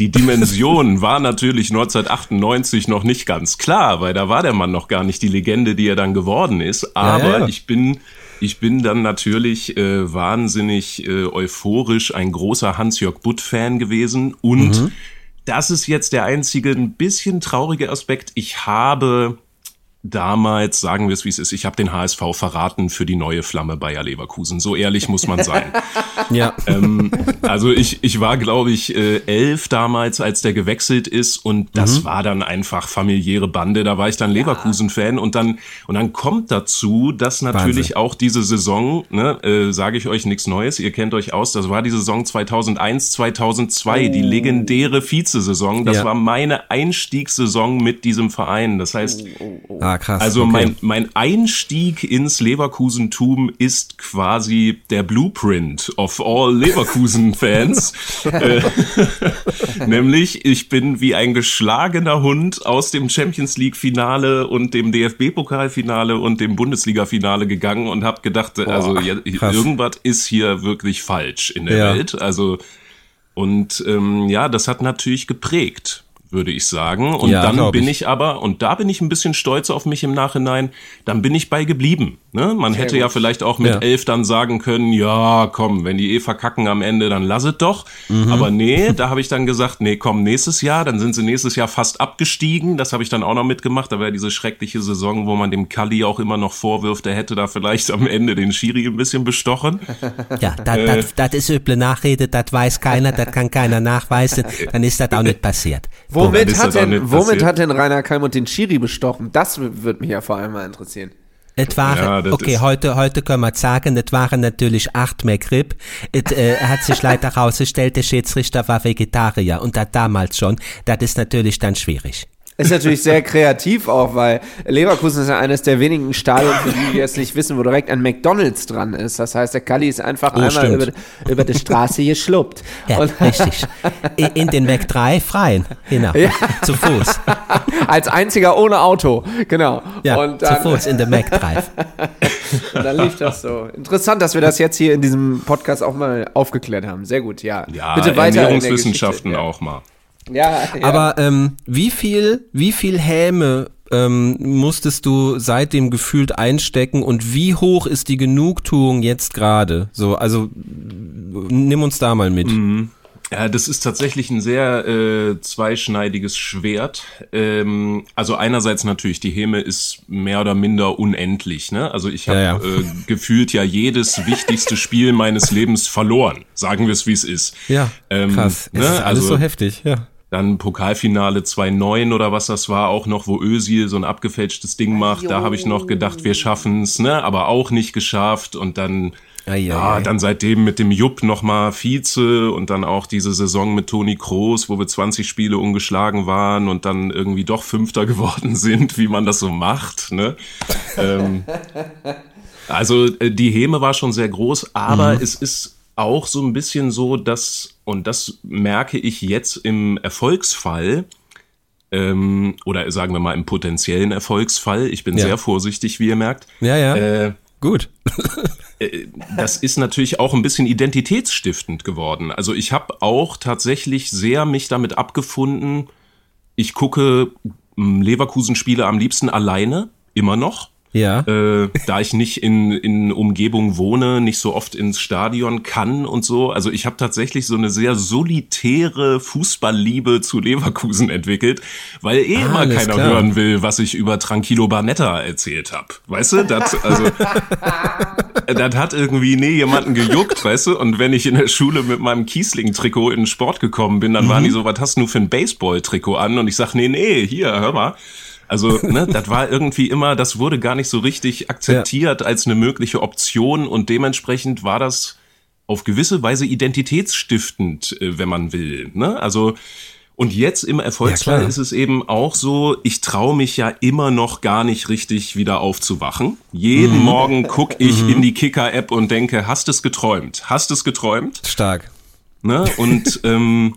die Dimension war natürlich 1998 noch nicht ganz klar, weil da war der Mann noch gar nicht die Legende, die er dann geworden ist. Aber ja, ja. ich bin, ich bin dann natürlich äh, wahnsinnig äh, euphorisch ein großer Hans-Jörg Butt-Fan gewesen und das ist jetzt der einzige ein bisschen traurige Aspekt. Ich habe damals, sagen wir es wie es ist, ich habe den HSV verraten für die neue Flamme Bayer Leverkusen. So ehrlich muss man sein. Ja. ähm, also ich, ich war, glaube ich, äh, elf damals, als der gewechselt ist und das war dann einfach familiäre Bande. Da war ich dann Leverkusen-Fan und dann und dann kommt dazu, dass natürlich Wahnsinn. auch diese Saison, ne, äh, sage ich euch nichts Neues, ihr kennt euch aus, das war die Saison 2001, 2002, die legendäre Vizesaison. Das Ja. war meine Einstiegssaison mit diesem Verein. Das heißt, Ah, krass. also okay. mein, mein Einstieg ins Leverkusentum ist quasi der Blueprint of all Leverkusen-Fans. äh, nämlich, ich bin wie ein geschlagener Hund aus dem Champions League-Finale und dem DFB-Pokalfinale und dem Bundesliga-Finale gegangen und habe gedacht, also ja, irgendwas ist hier wirklich falsch in der Ja. Welt. Also und ähm, ja, das hat natürlich geprägt, würde ich sagen. Und Ja, dann bin ich. ich aber, und da bin ich ein bisschen stolz auf mich im Nachhinein, dann bin ich bei geblieben. Ne? Man hätte ja vielleicht auch mit Ja. elf dann sagen können, ja, komm, wenn die eh verkacken am Ende, dann lass es doch. Mhm. Aber nee, da habe ich dann gesagt, nee, komm, nächstes Jahr, dann sind sie nächstes Jahr fast abgestiegen. Das habe ich dann auch noch mitgemacht. Da war diese schreckliche Saison, wo man dem Kalli auch immer noch vorwirft, er hätte da vielleicht am Ende den Schiri ein bisschen bestochen. Ja, das Äh. das- das ist üble Nachrede, das weiß keiner, das kann keiner nachweisen, dann ist das auch nicht passiert. dann Womit, hat denn, womit passiert. hat denn Rainer Kalmund den Schiri bestochen? Das würde mich ja vor allem mal interessieren. Es waren, Ja, okay, heute, heute können wir sagen, es waren natürlich acht mehr Grip. Es äh, hat sich leider herausgestellt, der Schiedsrichter war Vegetarier und das damals schon. Das ist natürlich dann schwierig. Ist natürlich sehr kreativ auch, weil Leverkusen ist ja eines der wenigen Stadien, für die, die jetzt nicht wissen, wo direkt ein McDonalds dran ist. Das heißt, der Kalli ist einfach einmal stimmt. über, über die Straße geschluppt. Ja, Und richtig. In, den Weg 3 freien, genau. Zu Fuß. als einziger ohne Auto, genau. Ja, und zu dann, Fuß in den Weg 3. und dann lief das so. Interessant, dass wir das jetzt hier in diesem Podcast auch mal aufgeklärt haben. Sehr gut, ja. Ja, Bitte weiter. in der Ernährungswissenschaften auch mal. Ja, ja. Aber ähm, wie viel, wie viel Häme ähm, musstest du seitdem gefühlt einstecken und wie hoch ist die Genugtuung jetzt gerade? So, also nimm uns da mal mit. Ja, das ist tatsächlich ein sehr äh, zweischneidiges Schwert. Ähm, also einerseits natürlich, die Häme ist mehr oder minder unendlich. Ne? Also ich habe Ja, ja. Äh, gefühlt ja jedes wichtigste Spiel meines Lebens verloren. Sagen wir es, wie es ist. Ja, Ähm, krass. ne, Es ist alles also- so heftig, ja. Dann Pokalfinale 2-9 oder was das war, auch noch, wo Özil so ein abgefälschtes Ding macht. Da habe ich noch gedacht, wir schaffen's, ne? aber auch nicht geschafft. Und dann, ja, dann seitdem mit dem Jupp nochmal Vize und dann auch diese Saison mit Toni Kroos, wo wir 20 Spiele ungeschlagen waren und dann irgendwie doch Fünfter geworden sind, wie man das so macht. Ne? ähm, also äh, die Häme war schon sehr groß, aber es ist auch so ein bisschen so, dass, und das merke ich jetzt im Erfolgsfall, ähm, oder sagen wir mal im potenziellen Erfolgsfall, ich bin Ja. sehr vorsichtig, wie ihr merkt, Ja, ja. äh, Gut. das ist natürlich auch ein bisschen identitätsstiftend geworden. Also ich habe auch tatsächlich sehr mich damit abgefunden, ich gucke m, Leverkusen-Spiele am liebsten alleine, immer noch. Ja. äh, da ich nicht in, in Umgebung wohne, nicht so oft ins Stadion kann und so. Also ich habe tatsächlich so eine sehr solitäre Fußballliebe zu Leverkusen entwickelt, weil eh immer Alles keiner klar. hören will, was ich über Tranquillo Barnetta erzählt habe. Weißt du, das, also, das hat irgendwie nie jemanden gejuckt, weißt du? Und wenn ich in der Schule mit meinem Kiesling-Trikot in den Sport gekommen bin, dann waren die so, was hast du nur für ein Baseball-Trikot an? Und ich sag, nee, nee, hier, hör mal. Also, ne, das war irgendwie immer, das wurde gar nicht so richtig akzeptiert als eine mögliche Option und dementsprechend war das auf gewisse Weise identitätsstiftend, äh, wenn man will. Ne? Also, und jetzt im Erfolgsfall klar. ist es eben auch so, ich traue mich ja immer noch gar nicht richtig wieder aufzuwachen. Jeden Morgen guck ich in die Kicker-App und denke, hast es geträumt? Hast es geträumt? Stark. Ne? Und ähm,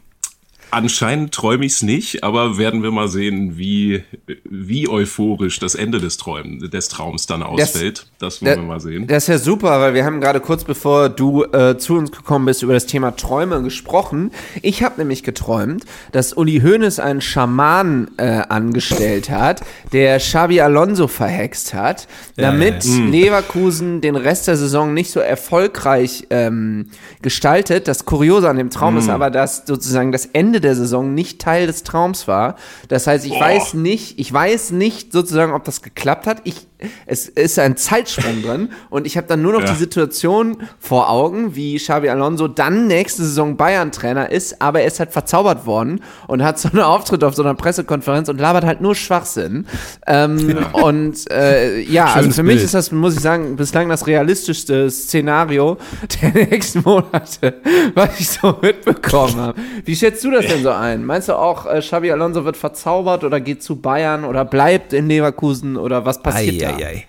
anscheinend träume ich es nicht, aber werden wir mal sehen, wie, wie euphorisch das Ende des, Träum, des Traums dann ausfällt. Das, wollen wir mal sehen. Das ist ja super, weil wir haben gerade kurz bevor du äh, zu uns gekommen bist über das Thema Träume gesprochen. Ich habe nämlich geträumt, dass Uli Hoeneß einen Schaman äh, angestellt hat, der Xabi Alonso verhext hat, damit Leverkusen den Rest der Saison nicht so erfolgreich ähm, gestaltet. Das Kuriose an dem Traum ist aber, dass sozusagen das Ende Ende der Saison nicht Teil des Traums war. Das heißt, ich weiß nicht, ich weiß nicht sozusagen, ob das geklappt hat. Ich, es ist ein Zeitsprung drin und ich habe dann nur noch Ja. die Situation vor Augen, wie Xabi Alonso dann nächste Saison Bayern-Trainer ist, aber er ist halt verzaubert worden und hat so einen Auftritt auf so einer Pressekonferenz und labert halt nur Schwachsinn. Ähm, Und äh, ja, also Schönes für mich Bild. ist das, muss ich sagen, bislang das realistischste Szenario der nächsten Monate, was ich so mitbekommen habe. Wie schätzt du das denn so ein? Meinst du auch, äh, Xabi Alonso wird verzaubert oder geht zu Bayern oder bleibt in Leverkusen oder was passiert da? Eieiei.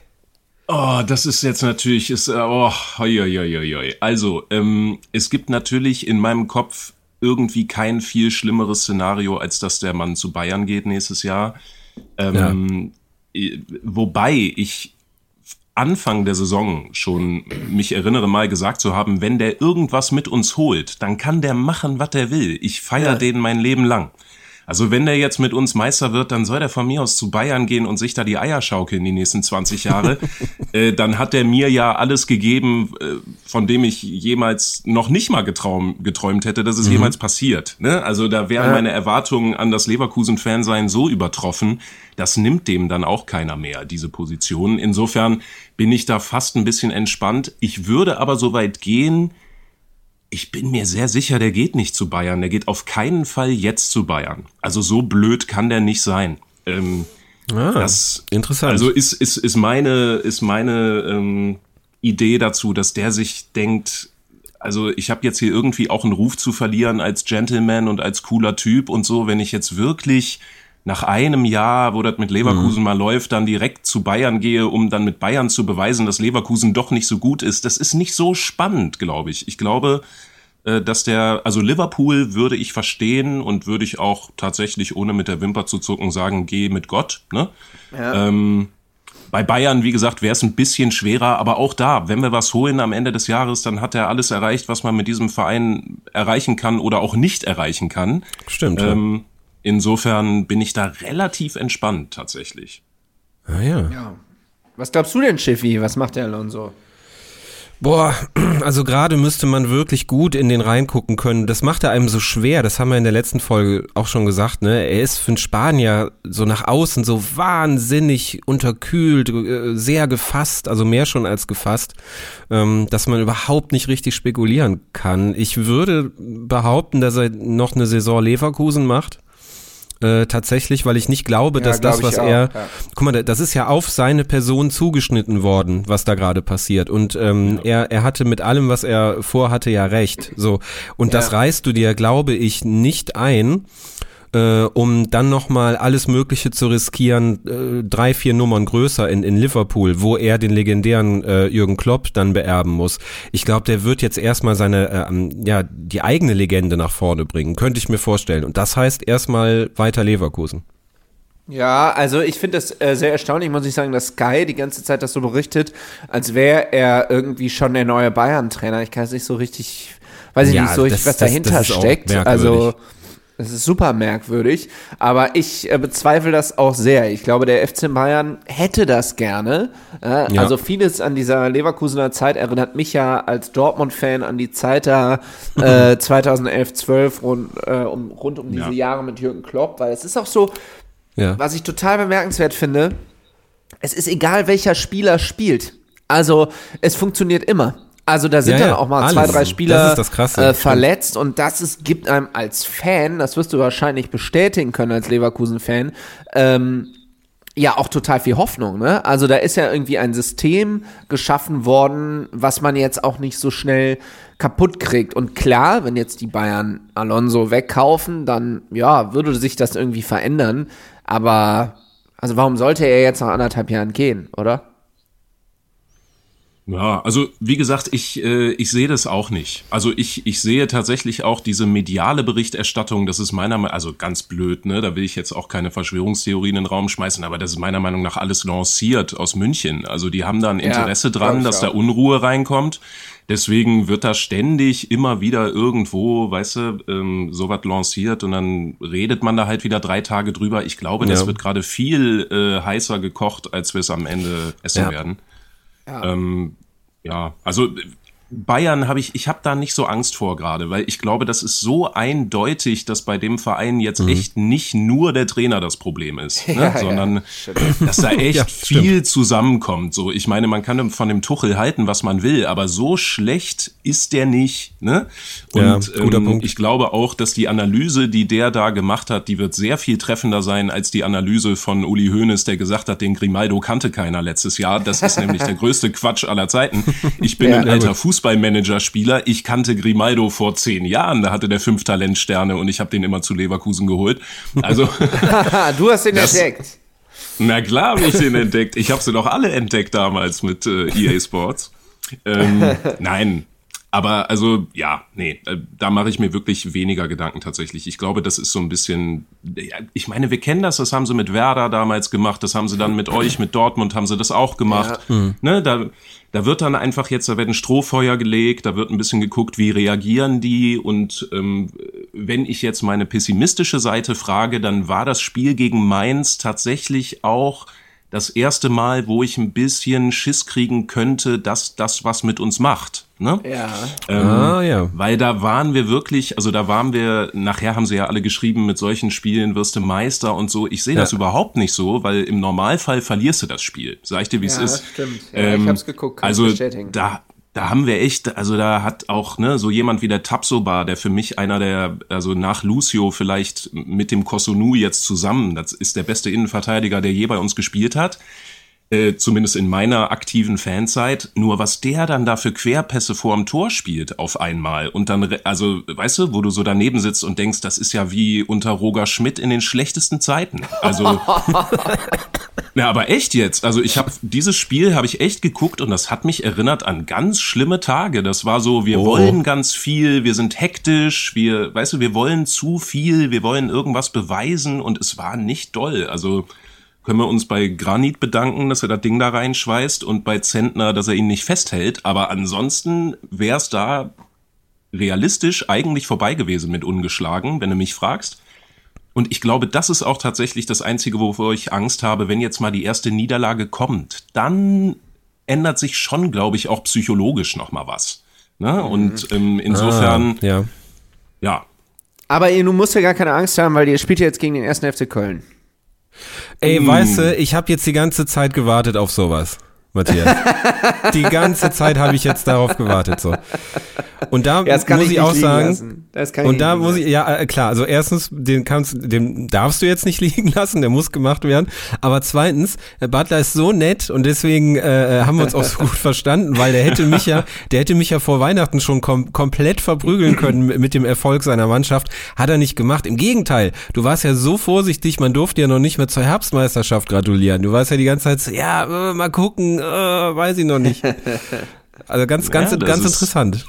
Oh, das ist jetzt natürlich, ist, äh, oh, hoi, hoi, hoi, hoi. Also, ähm, es gibt natürlich in meinem Kopf irgendwie kein viel schlimmeres Szenario, als dass der Mann zu Bayern geht nächstes Jahr. Ähm, äh, Wobei ich Anfang der Saison schon mich erinnere mal gesagt zu haben, wenn der irgendwas mit uns holt, dann kann der machen, was er will. Ich feiere den mein Leben lang. Also wenn der jetzt mit uns Meister wird, dann soll der von mir aus zu Bayern gehen und sich da die Eier schaukeln die nächsten 20 Jahre. äh, dann hat er mir ja alles gegeben, äh, von dem ich jemals noch nicht mal getraum, geträumt hätte, dass es jemals passiert. Ne? Also da wären meine Erwartungen an das Leverkusen-Fansein so übertroffen, das nimmt dem dann auch keiner mehr, diese Position. Insofern bin ich da fast ein bisschen entspannt. Ich würde aber so weit gehen, ich bin mir sehr sicher, der geht nicht zu Bayern. Der geht auf keinen Fall jetzt zu Bayern. Also so blöd kann der nicht sein. Ähm, Ah, das interessant. Also ist, ist, ist meine, ist meine ähm, Idee dazu, dass der sich denkt, also ich habe jetzt hier irgendwie auch einen Ruf zu verlieren als Gentleman und als cooler Typ und so, wenn ich jetzt wirklich nach einem Jahr, wo das mit Leverkusen mal läuft, dann direkt zu Bayern gehe, um dann mit Bayern zu beweisen, dass Leverkusen doch nicht so gut ist. Das ist nicht so spannend, glaube ich. Ich glaube, äh, dass der, also Liverpool würde ich verstehen und würde ich auch tatsächlich, ohne mit der Wimper zu zucken, sagen, geh mit Gott. Ne? Ähm, bei Bayern, wie gesagt, wäre es ein bisschen schwerer, aber auch da, wenn wir was holen am Ende des Jahres, dann hat er alles erreicht, was man mit diesem Verein erreichen kann oder auch nicht erreichen kann. Stimmt. ja. Insofern bin ich da relativ entspannt tatsächlich. ah, ja. Was glaubst du denn, Schiffi? Was macht der Alonso? Boah, also gerade müsste man wirklich gut in den reingucken können. Das macht er einem so schwer. Das haben wir in der letzten Folge auch schon gesagt. Ne, er ist für einen Spanier so nach außen so wahnsinnig unterkühlt, äh, sehr gefasst, also mehr schon als gefasst, ähm, dass man überhaupt nicht richtig spekulieren kann. Ich würde behaupten, dass er noch eine Saison Leverkusen macht. Äh, tatsächlich, weil ich nicht glaube, Ja, dass glaub das, was auch, er, ja. guck mal, das ist ja auf seine Person zugeschnitten worden, was da gerade passiert. Und ähm, er, er hatte mit allem, was er vorhatte, ja recht. So und das Ja. reißt du dir, glaube ich, nicht ein. Äh, um dann nochmal alles Mögliche zu riskieren, äh, drei, vier Nummern größer in, in Liverpool, wo er den legendären äh, Jürgen Klopp dann beerben muss. Ich glaube, der wird jetzt erstmal seine, äh, ja, die eigene Legende nach vorne bringen, könnte ich mir vorstellen. Und das heißt erstmal weiter Leverkusen. Ja, also ich finde das äh, sehr erstaunlich, muss ich sagen, dass Sky die ganze Zeit das so berichtet, als wäre er irgendwie schon der neue Bayern-Trainer. Ich kann es nicht so richtig, weiß ich Ja, nicht so richtig, was das- dahinter steckt. Also das ist super merkwürdig, aber ich äh, bezweifle das auch sehr. Ich glaube, der FC Bayern hätte das gerne. Äh, Ja. Also vieles an dieser Leverkusener Zeit erinnert mich ja als Dortmund-Fan an die Zeit da äh, 2011, 12 rund, äh, um, rund um diese Ja. Jahre mit Jürgen Klopp, weil es ist auch so, Ja. was ich total bemerkenswert finde, es ist egal, welcher Spieler spielt. Also, es funktioniert immer. Also, da sind Ja, dann ja, auch mal alles. zwei, drei Spieler Das das äh, verletzt und das ist, gibt einem als Fan, das wirst du wahrscheinlich bestätigen können als Leverkusen-Fan, ähm, ja auch total viel Hoffnung, ne? Also da ist ja irgendwie ein System geschaffen worden, was man jetzt auch nicht so schnell kaputt kriegt. Und klar, wenn jetzt die Bayern Alonso wegkaufen, dann ja, würde sich das irgendwie verändern. Aber also warum sollte er jetzt nach anderthalb Jahren gehen, oder? Ja, also wie gesagt, ich, äh, ich sehe das auch nicht. Also ich, ich sehe tatsächlich auch diese mediale Berichterstattung, das ist meiner Meinung also ganz blöd, ne? Da will ich jetzt auch keine Verschwörungstheorien in den Raum schmeißen, aber das ist meiner Meinung nach alles lanciert aus München. Also die haben da ein Ja, Interesse glaub dran, dass da auch. Unruhe reinkommt. Deswegen wird da ständig immer wieder irgendwo, weißt du, ähm, sowas lanciert und dann redet man da halt wieder drei Tage drüber. Ich glaube, das Ja. wird gerade viel äh, heißer gekocht, als wir es am Ende essen Ja. werden. Ähm, ja, also Bayern habe ich, ich habe da nicht so Angst vor gerade, weil ich glaube, das ist so eindeutig, dass bei dem Verein jetzt mhm. echt nicht nur der Trainer das Problem ist, ne? ja, sondern ja, dass da echt ja, viel zusammenkommt. So, ich meine, man kann von dem Tuchel halten, was man will, aber so schlecht ist der nicht. Ne? Und ähm, ich glaube auch, dass die Analyse, die der da gemacht hat, die wird sehr viel treffender sein als die Analyse von Uli Hoeneß, der gesagt hat, den Grimaldo kannte keiner letztes Jahr. Das ist nämlich der größte Quatsch aller Zeiten. Ich bin ein alter Fußball Fußballmanager-Spieler. Ich kannte Grimaldo vor zehn Jahren, da hatte der fünf Talentsterne und ich habe den immer zu Leverkusen geholt. Also du hast den das, entdeckt. Na klar habe ich den entdeckt. Ich habe sie doch alle entdeckt damals mit äh, EA Sports. Ähm, nein, aber also ja, nee, äh, da mache ich mir wirklich weniger Gedanken tatsächlich. Ich glaube, das ist so ein bisschen, ja, ich meine, wir kennen das, das haben sie mit Werder damals gemacht, das haben sie dann mit euch, mit Dortmund haben sie das auch gemacht. Ja. Mhm. Ne, da, da wird dann einfach jetzt, da werden Strohfeuer gelegt, da wird ein bisschen geguckt, wie reagieren die und ähm, wenn ich jetzt meine pessimistische Seite frage, dann war das Spiel gegen Mainz tatsächlich auch das erste Mal, wo ich ein bisschen Schiss kriegen könnte, dass das was mit uns macht. Ne? Ja. Ähm, ah, ja. Weil da waren wir wirklich, also da waren wir, nachher haben sie ja alle geschrieben, mit solchen Spielen wirst du Meister und so. Ich sehe ja. das überhaupt nicht so, weil im Normalfall verlierst du das Spiel. Sag ich dir, wie es ja, ist. Stimmt. Ja, ähm, ich hab's geguckt. Also da, da haben wir echt, also da hat auch ne, so jemand wie der Tapsoba, der für mich einer der, also nach Lucio vielleicht mit dem Kosunu jetzt zusammen, das ist der beste Innenverteidiger, der je bei uns gespielt hat. Äh, zumindest in meiner aktiven Fanzeit. Nur was der dann da für Querpässe vorm Tor spielt auf einmal und dann, also, weißt du, wo du so daneben sitzt und denkst, das ist ja wie unter Roger Schmidt in den schlechtesten Zeiten. Also, na, aber echt jetzt. Also ich habe dieses Spiel habe ich echt geguckt und das hat mich erinnert an ganz schlimme Tage. Das war so, wir oh. wollen ganz viel, wir sind hektisch, wir, weißt du, wir wollen zu viel, wir wollen irgendwas beweisen und es war nicht doll. Also können wir uns bei Granit bedanken, dass er das Ding da reinschweißt und bei Zentner, dass er ihn nicht festhält. Aber ansonsten wäre es da realistisch eigentlich vorbei gewesen mit ungeschlagen, wenn du mich fragst. Und ich glaube, das ist auch tatsächlich das Einzige, wovor ich Angst habe, wenn jetzt mal die erste Niederlage kommt. Dann ändert sich schon, glaube ich, auch psychologisch noch mal was. Ne? Und ähm, insofern, ah, ja. ja. Aber ihr, du musst ja gar keine Angst haben, weil ihr spielt ja jetzt gegen den ersten FC Köln. Ey, mm. weißt du, ich habe jetzt die ganze Zeit gewartet auf sowas. Matthias. die ganze Zeit habe ich jetzt darauf gewartet. So. Und da ja, muss ich, ich auch sagen, und da muss ich, ja äh, klar, also erstens, den kannst, den darfst du jetzt nicht liegen lassen, der muss gemacht werden. Aber zweitens, Butler ist so nett und deswegen äh, äh, haben wir uns auch so gut verstanden, weil der hätte mich ja, der hätte mich ja vor Weihnachten schon kom komplett verprügeln können mit dem Erfolg seiner Mannschaft. Hat er nicht gemacht. Im Gegenteil, du warst ja so vorsichtig, man durfte ja noch nicht mehr zur Herbstmeisterschaft gratulieren. Du warst ja die ganze Zeit so, ja, äh, mal gucken, äh, weiß ich noch nicht. Also ganz, ganz, ja, ganz interessant.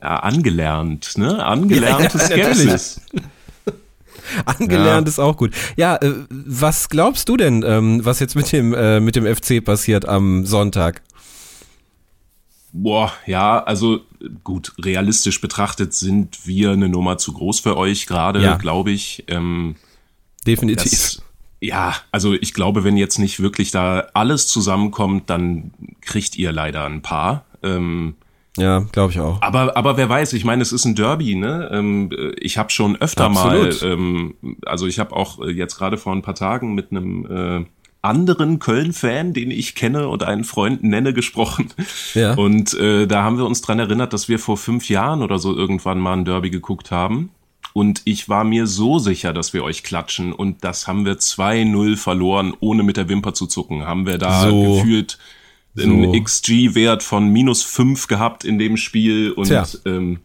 Ja, angelernt, ne? Angelernte ja, ja, Skepsis. Angelernt ja. ist auch gut. Ja, äh, was glaubst du denn, ähm, was jetzt mit dem, äh, mit dem FC passiert am Sonntag? Boah, ja, also gut, realistisch betrachtet sind wir eine Nummer zu groß für euch gerade, ja. glaube ich. Ähm, Definitiv. Das, ja, also ich glaube, wenn jetzt nicht wirklich da alles zusammenkommt, dann kriegt ihr leider ein paar. Ähm, ja, glaube ich auch. Aber, aber wer weiß, ich meine, es ist ein Derby, ne? Ähm, ich habe schon öfter Absolut. mal, ähm, also ich habe auch jetzt gerade vor ein paar Tagen mit einem äh, anderen Köln-Fan, den ich kenne und einen Freund nenne, gesprochen. Ja. Und äh, da haben wir uns dran erinnert, dass wir vor fünf Jahren oder so irgendwann mal ein Derby geguckt haben. Und ich war mir so sicher, dass wir euch klatschen. Und das haben wir 2-0 verloren, ohne mit der Wimper zu zucken. Haben wir da so. gefühlt einen so. XG-Wert von minus fünf gehabt in dem Spiel und ähm,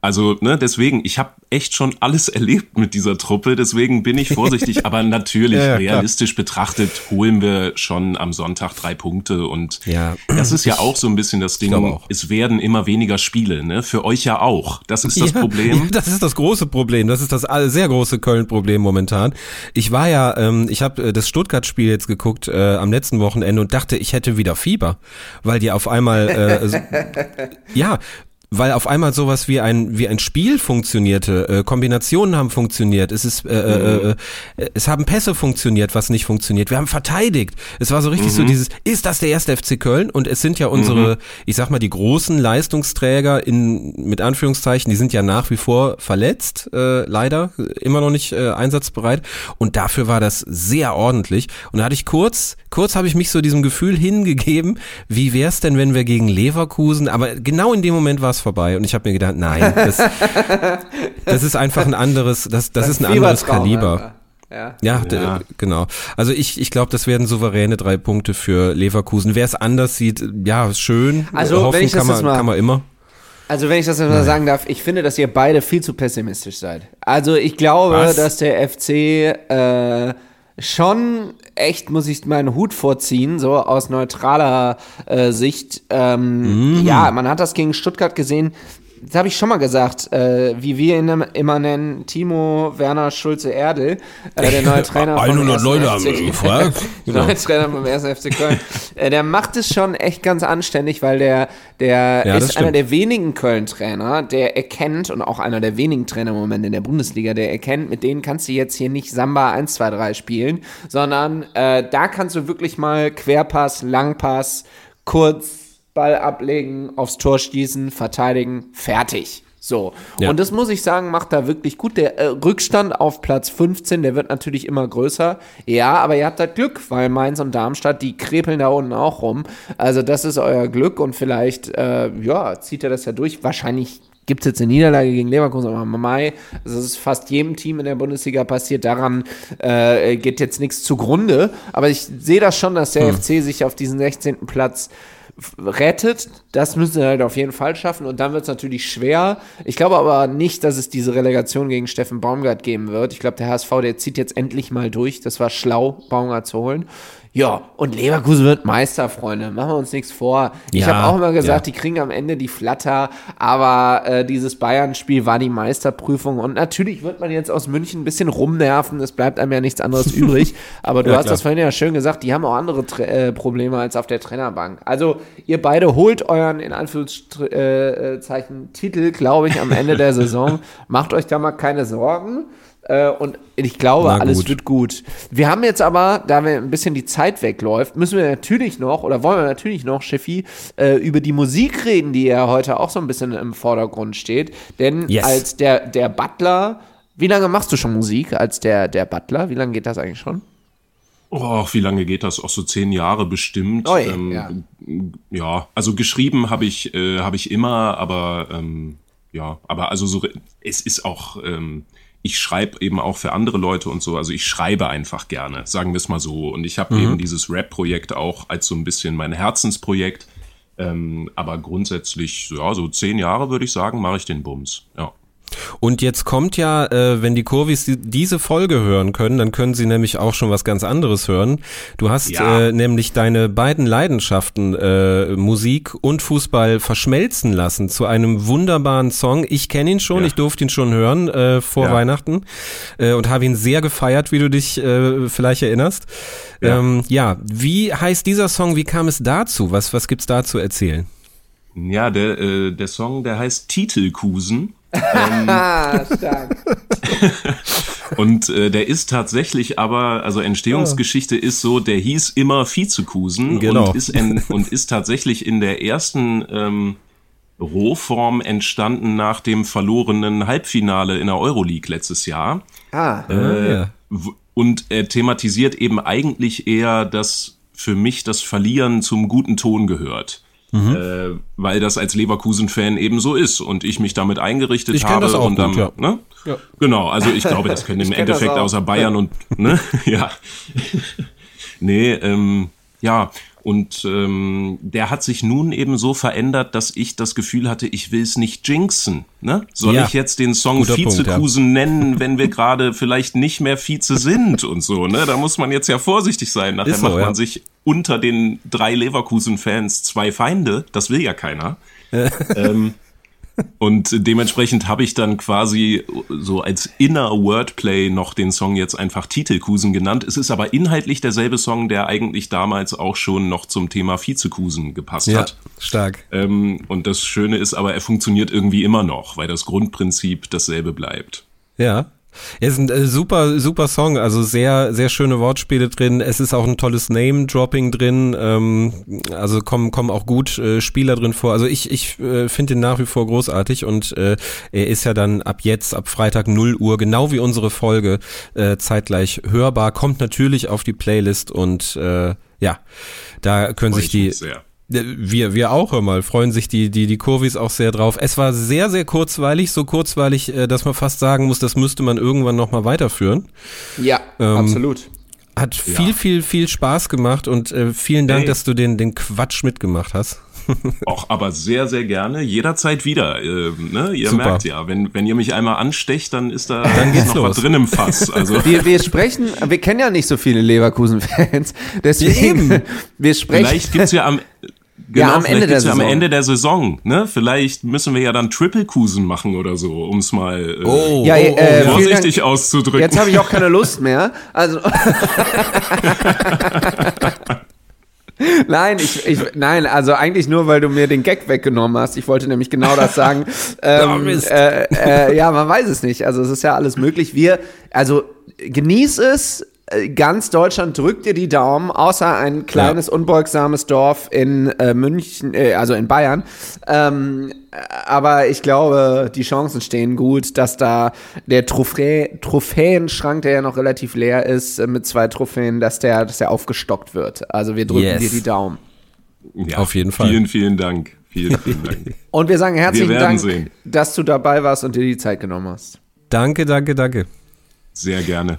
also, ne, deswegen, ich habe echt schon alles erlebt mit dieser Truppe, deswegen bin ich vorsichtig, aber natürlich, ja, ja, realistisch klar. betrachtet, holen wir schon am Sonntag drei Punkte. Und ja, das ist ja auch so ein bisschen das Ding, es werden immer weniger Spiele, ne, für euch ja auch, das ist das Problem. das ist das große Problem, das ist das sehr große Köln-Problem momentan. Ich war ja, ähm, ich habe äh, das Stuttgart-Spiel jetzt geguckt äh, am letzten Wochenende und dachte, ich hätte wieder Fieber, weil die auf einmal, äh, ja, weil auf einmal sowas wie ein wie ein Spiel funktionierte, äh, Kombinationen haben funktioniert, es ist äh, äh, äh, es haben Pässe funktioniert, was nicht funktioniert. Wir haben verteidigt. Es war so richtig so dieses ist das der erste FC Köln? Und es sind ja unsere, ich sag mal die großen Leistungsträger in mit Anführungszeichen, die sind ja nach wie vor verletzt, äh, leider immer noch nicht äh, einsatzbereit. Und dafür war das sehr ordentlich. Und da hatte ich kurz kurz habe ich mich so diesem Gefühl hingegeben, wie wär's denn, wenn wir gegen Leverkusen, aber genau in dem Moment war es vorbei und ich habe mir gedacht, nein, das, das ist einfach ein anderes, das, das ist ein anderes Kaliber. Ja. Ja, Ja. genau. Also ich, ich glaube, das werden souveräne drei Punkte für Leverkusen. Wer es anders sieht, ja, schön. Also, Hoffen wenn ich das kann, man, jetzt mal- kann man immer. Also wenn ich das jetzt mal sagen darf, ich finde, dass ihr beide viel zu pessimistisch seid. Also ich glaube, Was? dass der FC äh, schon echt, muss ich meinen Hut vorziehen, so aus neutraler äh, Sicht. Ähm, Mhm. Ja, man hat das gegen Stuttgart gesehen. Das habe ich schon mal gesagt, äh, wie wir ihn immer nennen, Timo Werner Schulze-Erdel, äh, der neue Trainer vom 100 1. Leute haben FC. gefragt. Der neue Trainer vom 1. FC Köln. äh, der macht es schon echt ganz anständig, weil der, der Ja, ist einer der wenigen Köln-Trainer, der erkennt, und auch einer der wenigen Trainer im Moment in der Bundesliga, der erkennt, mit denen kannst du jetzt hier nicht Samba 1, 2, 3 spielen, sondern äh, da kannst du wirklich mal Querpass, Langpass, kurz Ball ablegen, aufs Tor schießen, verteidigen, fertig. So. Ja. Und das muss ich sagen, macht da wirklich gut. Der äh, Rückstand auf Platz 15, der wird natürlich immer größer. Ja, aber ihr habt halt Glück, weil Mainz und Darmstadt, die krepeln da unten auch rum. Also das ist euer Glück und vielleicht, äh, ja, zieht er das ja durch. Wahrscheinlich gibt es jetzt eine Niederlage gegen Leverkusen, aber Mai, also das ist fast jedem Team in der Bundesliga passiert, daran äh, geht jetzt nichts zugrunde. Aber ich sehe das schon, dass der FC sich auf diesen 16. Platz rettet. Das müssen sie halt auf jeden Fall schaffen und dann wird es natürlich schwer. Ich glaube aber nicht, dass es diese Relegation gegen Steffen Baumgart geben wird. Ich glaube, der HSV, der zieht jetzt endlich mal durch. Das war schlau, Baumgart zu holen. Ja, und Leverkusen wird Meister, Freunde. Machen wir uns nichts vor. Ich Ja, habe auch immer gesagt, ja. die kriegen am Ende die Flatter, aber äh, dieses Bayern-Spiel war die Meisterprüfung und natürlich wird man jetzt aus München ein bisschen rumnerven, es bleibt einem ja nichts anderes übrig, aber du Ja, hast klar. das vorhin ja schön gesagt, die haben auch andere Tra äh, Probleme als auf der Trainerbank. Also ihr beide holt euren, in Anführungszeichen, äh, äh, Titel, glaube ich, am Ende der Saison. Macht euch da mal keine Sorgen. Äh, und ich glaube, alles wird gut. Wir haben jetzt aber, da wir ein bisschen die Zeit wegläuft, müssen wir natürlich noch, oder wollen wir natürlich noch, Schiffi, äh, über die Musik reden, die ja heute auch so ein bisschen im Vordergrund steht. Denn Yes. als der, der Butler, wie lange machst du schon Musik als der, der Butler? Wie lange geht das eigentlich schon? Oh, wie lange geht das? Auch so zehn Jahre bestimmt. Ui, ähm, ja. ja. also geschrieben habe ich, äh, habe ich immer, aber ähm, ja, aber also so, es ist auch, ähm, ich schreibe eben auch für andere Leute und so. Also ich schreibe einfach gerne, sagen wir es mal so. Und ich habe Mhm. eben dieses Rap-Projekt auch als so ein bisschen mein Herzensprojekt. Ähm, aber grundsätzlich, ja, so zehn Jahre würde ich sagen, mache ich den Bums. Ja. Und jetzt kommt ja, äh, wenn die Kurvis die, diese Folge hören können, dann können sie nämlich auch schon was ganz anderes hören. Du hast Ja. äh, nämlich deine beiden Leidenschaften, äh, Musik und Fußball, verschmelzen lassen zu einem wunderbaren Song. Ich kenne ihn schon, Ja. ich durfte ihn schon hören äh, vor Ja. Weihnachten äh, und habe ihn sehr gefeiert, wie du dich äh, vielleicht erinnerst. Ja. Ähm, ja, wie heißt dieser Song? Wie kam es dazu? Was, was gibt's da zu erzählen? Ja, der, äh, der Song, der heißt Titelkusen. Ah, stark. Und äh, der ist tatsächlich aber, also Entstehungsgeschichte ist so, der hieß immer Vizekusen Genau. und, ist en, und ist tatsächlich in der ersten ähm, Rohform entstanden nach dem verlorenen Halbfinale in der Euroleague letztes Jahr. Ah, Äh, ja. w- Und er thematisiert eben eigentlich eher, dass für mich das Verlieren zum guten Ton gehört. Mhm. Äh, weil das als Leverkusen-Fan eben so ist und ich mich damit eingerichtet Ich habe das auch und gut, dann, ja. ne? Genau, also ich glaube, das können im Endeffekt auch. außer Bayern und ne, ja. nee, ähm, ja, und ähm, der hat sich nun eben so verändert, dass ich das Gefühl hatte, ich will es nicht jinxen. Ne? Soll Ja. ich jetzt den Song Guter Punkt, Vizekusen nennen, wenn wir gerade vielleicht nicht mehr Vize sind und so, ne? Da muss man jetzt ja vorsichtig sein. Nachher so, macht ja. man sich unter den drei Leverkusen-Fans zwei Feinde. Das will ja keiner. ähm, Und dementsprechend habe ich dann quasi so als Inner Wordplay noch den Song jetzt einfach Titelkusen genannt. Es ist aber inhaltlich derselbe Song, der eigentlich damals auch schon noch zum Thema Vizekusen gepasst Ja, hat. stark. Ähm, und das Schöne ist aber, er funktioniert irgendwie immer noch, weil das Grundprinzip dasselbe bleibt. Ja. Ja, ist ein äh, super, super Song, also sehr, sehr schöne Wortspiele drin. Es ist auch ein tolles Name-Dropping drin, ähm, also kommen, kommen auch gut äh, Spieler drin vor. Also ich, ich äh, finde ihn nach wie vor großartig und äh, er ist ja dann ab jetzt, ab Freitag 0 Uhr, genau wie unsere Folge, äh, zeitgleich hörbar, kommt natürlich auf die Playlist und äh, ja, da können Freu sich ich die, sehr. Wir, wir auch, hör mal, freuen sich die, die, die Kurvis auch sehr drauf. Es war sehr, sehr kurzweilig, so kurzweilig, äh, dass man fast sagen muss, das müsste man irgendwann nochmal weiterführen. Ja, Ähm, absolut. Hat viel, viel, viel Spaß gemacht und äh, vielen Dank, Ey. dass du den, den Quatsch mitgemacht hast. Auch aber sehr, sehr gerne, jederzeit wieder. Ähm, ne? Ihr Super. merkt ja, wenn, wenn ihr mich einmal anstecht, dann ist da Dann geht's noch los. was drin im Fass. Also Wir, wir sprechen, wir kennen ja nicht so viele Leverkusen-Fans, deswegen, wir sprechen. vielleicht gibt's ja am Genau, Ja, am vielleicht Ende der ja am Saison. Ende der Saison, ne? Vielleicht müssen wir ja dann Triple-Kusen machen oder so, um es mal äh, Oh, Ja, äh, vielen vorsichtig Dank. auszudrücken. Jetzt habe ich auch keine Lust mehr. Also. Nein, ich, ich, nein, also eigentlich nur, weil du mir den Gag weggenommen hast. Ich wollte nämlich genau das sagen. ähm, Mist. äh, äh, ja, man weiß es nicht. Also es ist ja alles möglich. Wir, also genieß es. Äh, Ganz Deutschland drückt dir die Daumen, außer ein kleines unbeugsames Dorf in äh, München, äh, also in Bayern. Ähm, äh, aber ich glaube, die Chancen stehen gut, dass da der Trophä Trophäenschrank, der ja noch relativ leer ist, äh, mit zwei Trophäen, dass der, dass der aufgestockt wird. Also wir drücken Yes. dir die Daumen. ja, Auf jeden Fall. Vielen, vielen Dank. Vielen, vielen Dank. Und wir sagen herzlichen Wir Dank, sehen. dass du dabei warst und dir die Zeit genommen hast. Danke, danke, danke. Sehr gerne.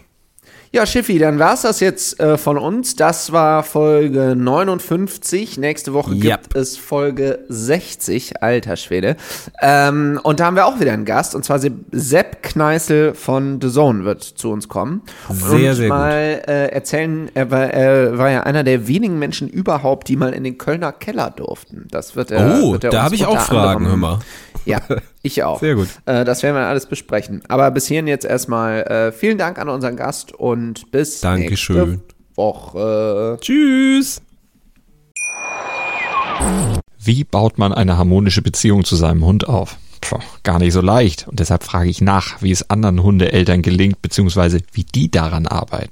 Ja, Schiffi, dann war's das jetzt äh, von uns. Das war Folge 59. Nächste Woche Yep. gibt es Folge 60, alter Schwede. Ähm, und da haben wir auch wieder einen Gast, und zwar Sepp- Kneißl von The Zone wird zu uns kommen. Sehr, und sehr gut. mal äh, erzählen, er war, er war ja einer der wenigen Menschen überhaupt, die mal in den Kölner Keller durften. Das wird er. Oh, wird er da habe ich auch Fragen, anderem- hör mal. Ja, ich auch. Sehr gut. Äh, das werden wir alles besprechen. Aber bis hierhin jetzt erstmal äh, vielen Dank an unseren Gast und bis Dankeschön. nächste Woche. Tschüss. Wie baut man eine harmonische Beziehung zu seinem Hund auf? Puh, gar nicht so leicht. Und deshalb frage ich nach, wie es anderen Hundeeltern gelingt, beziehungsweise wie die daran arbeiten.